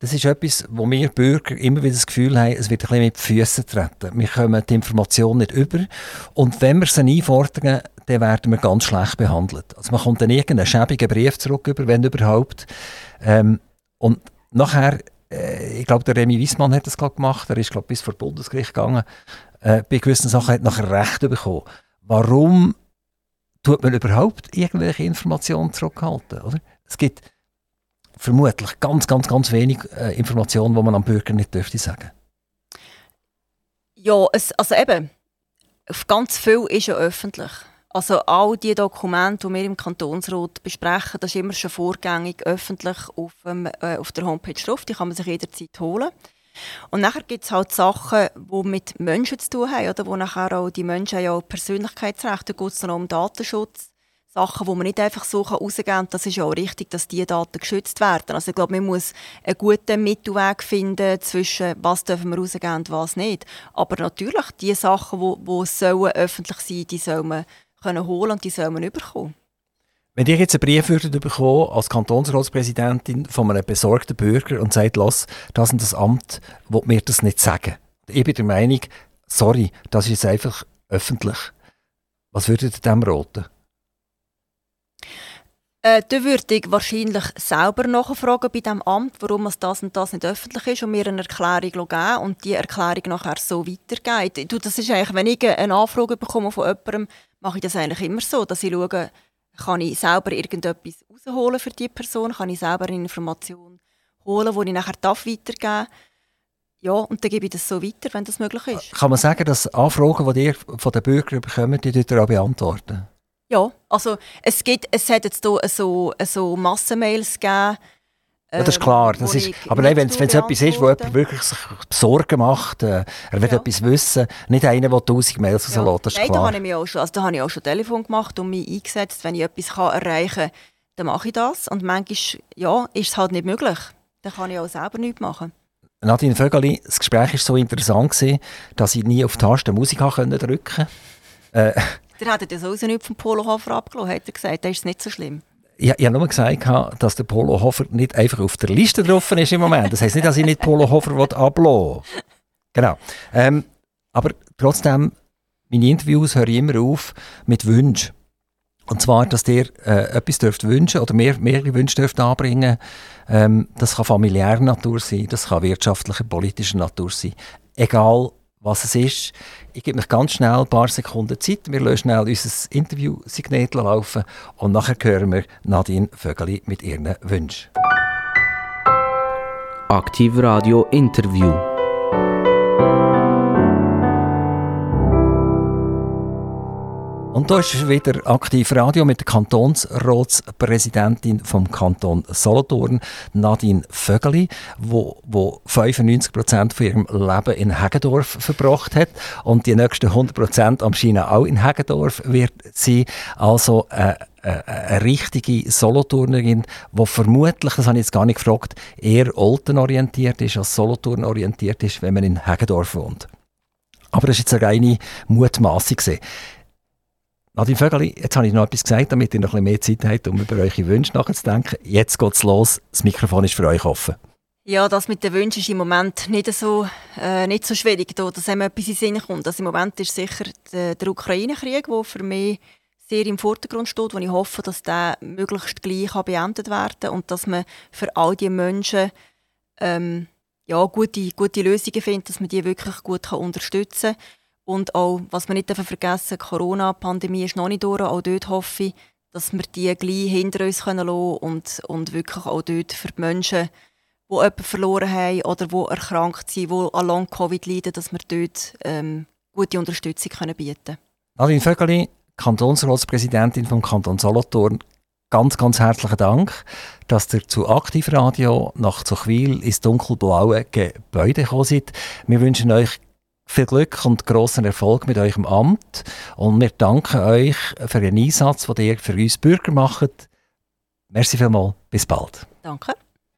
A: Das ist etwas, wo wir Bürger immer wieder das Gefühl haben, es wird ein bisschen mit Füßen treten. Wir kommen die Information nicht über. Und wenn wir sie einfordern, dann werden wir ganz schlecht behandelt. Also man kommt dann irgendeinen schäbigen Brief zurück, über, wenn überhaupt. Ähm, und nachher, äh, ich glaube, der Remy Wiesmann hat das gemacht, er ist glaube bis vor Bundesgericht gegangen, äh, bei gewissen Sachen hat nachher Recht bekommen. Warum tut man überhaupt irgendwelche Informationen zurückhalten? Oder? Es gibt vermutlich ganz, ganz, ganz wenig äh, Informationen, die man am Bürger nicht dürfte sagen.
B: Ja, es, also eben, ganz viel ist ja öffentlich. Also all die Dokumente, die wir im Kantonsrat besprechen, das ist immer schon vorgängig öffentlich auf, ähm, äh, auf der Homepage drauf. Die kann man sich jederzeit holen. Und nachher gibt es halt Sachen, die mit Menschen zu tun haben, oder? wo nachher auch die Menschen ja auch Persönlichkeitsrechte, da geht es um Datenschutz. Sachen, die man nicht einfach so rausgeben kann. Das ist ja auch richtig, dass diese Daten geschützt werden. Also ich glaube, man muss einen guten Mittelweg finden zwischen was dürfen wir rausgeben und was nicht. Aber natürlich, die Sachen, die, die sollen öffentlich sein die soll man können holen und die soll man überkommen.
A: Wenn ihr jetzt einen Brief würdet bekommen als Kantonsratspräsidentin von einem besorgten Bürger und sagt, lass, das ist das Amt, will mir das nicht sagen. Ich bin der Meinung, sorry, das ist jetzt einfach öffentlich. Was würdet ihr dem raten?
B: Äh, da würde ich wahrscheinlich selber nachfragen bei dem Amt, warum es das und das nicht öffentlich ist und mir eine Erklärung geben und die Erklärung nachher so weitergeht. Das ist eigentlich, wenn ich eine Anfrage bekomme von jemandem, mache ich das eigentlich immer so, dass ich schaue, kann ich selber irgendetwas rausholen für die Person, kann ich selber eine Information holen, die ich nachher darf weitergeben darf. Ja, und dann gebe ich das so weiter, wenn das möglich ist.
A: Kann man sagen, dass Anfragen, die ihr von den Bürgern bekommt, die ihr auch beantworten?
B: Ja, also es, gibt, es hat jetzt hier so, so Massenmails gegeben.
A: Ja, das ist klar. Das ist, aber nein, wenn es etwas ist, wo jemand wirklich sich Sorgen macht, äh, er will ja. etwas wissen, nicht einer, der tausend Mails
B: ja.
A: rauslässt, das ist
B: nein,
A: klar.
B: Da habe ich, mich auch schon, also da habe ich auch schon Telefon gemacht und mich eingesetzt. Wenn ich etwas kann erreichen kann, dann mache ich das. Und manchmal ja, ist es halt nicht möglich. Dann kann ich auch selber nichts machen.
A: Nadine Vögeli, das Gespräch war so interessant, gewesen, dass ich nie auf die Taste Musik drücken konnte. Äh,
B: der hat ja sowieso nicht vom Polohofer abgelassen, hat er gesagt. Das ist nicht so schlimm.
A: Ich, ich habe nur gesagt, dass der Polo Hofer nicht einfach auf der Liste drauf ist im Moment. Das heisst nicht, dass ich nicht Polo Hofer ablassen Genau. Ähm, aber trotzdem, meine Interviews höre ich immer auf mit Wünschen. Und zwar, dass ihr äh, etwas dürft wünschen oder mehr, mehrere Wünsche dürft anbringen. Ähm, das kann familiärer Natur sein, das kann wirtschaftlicher, politischer Natur sein. Egal, was es ist. Ich gebe mich ganz schnell ein paar Sekunden Zeit. Wir lassen schnell unser Interview-Signet laufen und nachher hören wir Nadine Vögeli mit ihren Wünschen.
C: Aktiv Radio Interview.
A: Und da ist wieder aktiv Radio mit der Kantonsratspräsidentin vom Kanton Solothurn, Nadine Vögeli, wo, wo 95 Prozent von ihrem Leben in Heggendorf verbracht hat und die nächsten 100 Prozent am China auch in Heggendorf wird sie also äh, äh, eine richtige Solothurnerin, die vermutlich, das habe ich jetzt gar nicht gefragt, eher Olten-orientiert ist als Solothurn orientiert ist, wenn man in Heggendorf wohnt. Aber das ist jetzt eine reine Mutmaßung. Nadine Vögeli, jetzt habe ich noch etwas gesagt, damit ihr noch ein bisschen mehr Zeit habt, um über eure Wünsche nachzudenken. Jetzt geht es los. Das Mikrofon ist für euch offen.
B: Ja, das mit den Wünschen ist im Moment nicht so, äh, nicht so schwierig, da, dass einem etwas in den Sinn kommt. Also Im Moment ist sicher der, der Ukraine-Krieg, der für mich sehr im Vordergrund steht, wo ich hoffe, dass der möglichst gleich beendet werden kann und dass man für all die Menschen ähm, ja, gute, gute Lösungen findet, dass man die wirklich gut kann unterstützen kann. Und auch, was wir nicht vergessen die Corona-Pandemie ist noch nicht durch. Auch dort hoffe ich, dass wir die gleich hinter uns lassen können und, und wirklich auch dort für die Menschen, die jemanden verloren haben oder die erkrankt sind, die an Long-Covid leiden, dass wir dort ähm, gute Unterstützung können bieten können.
A: Nadine Vögeli, Kantonsratspräsidentin vom Kanton Solothurn, ganz, ganz herzlichen Dank, dass ihr zu Aktivradio nach Zuchwil ins dunkelblaue Gebäude gekommen seid. Wir wünschen euch viel Glück und großen Erfolg mit eurem Amt. Und wir danken euch für den Einsatz, den ihr für uns Bürger macht. Merci vielmals. Bis bald.
B: Danke.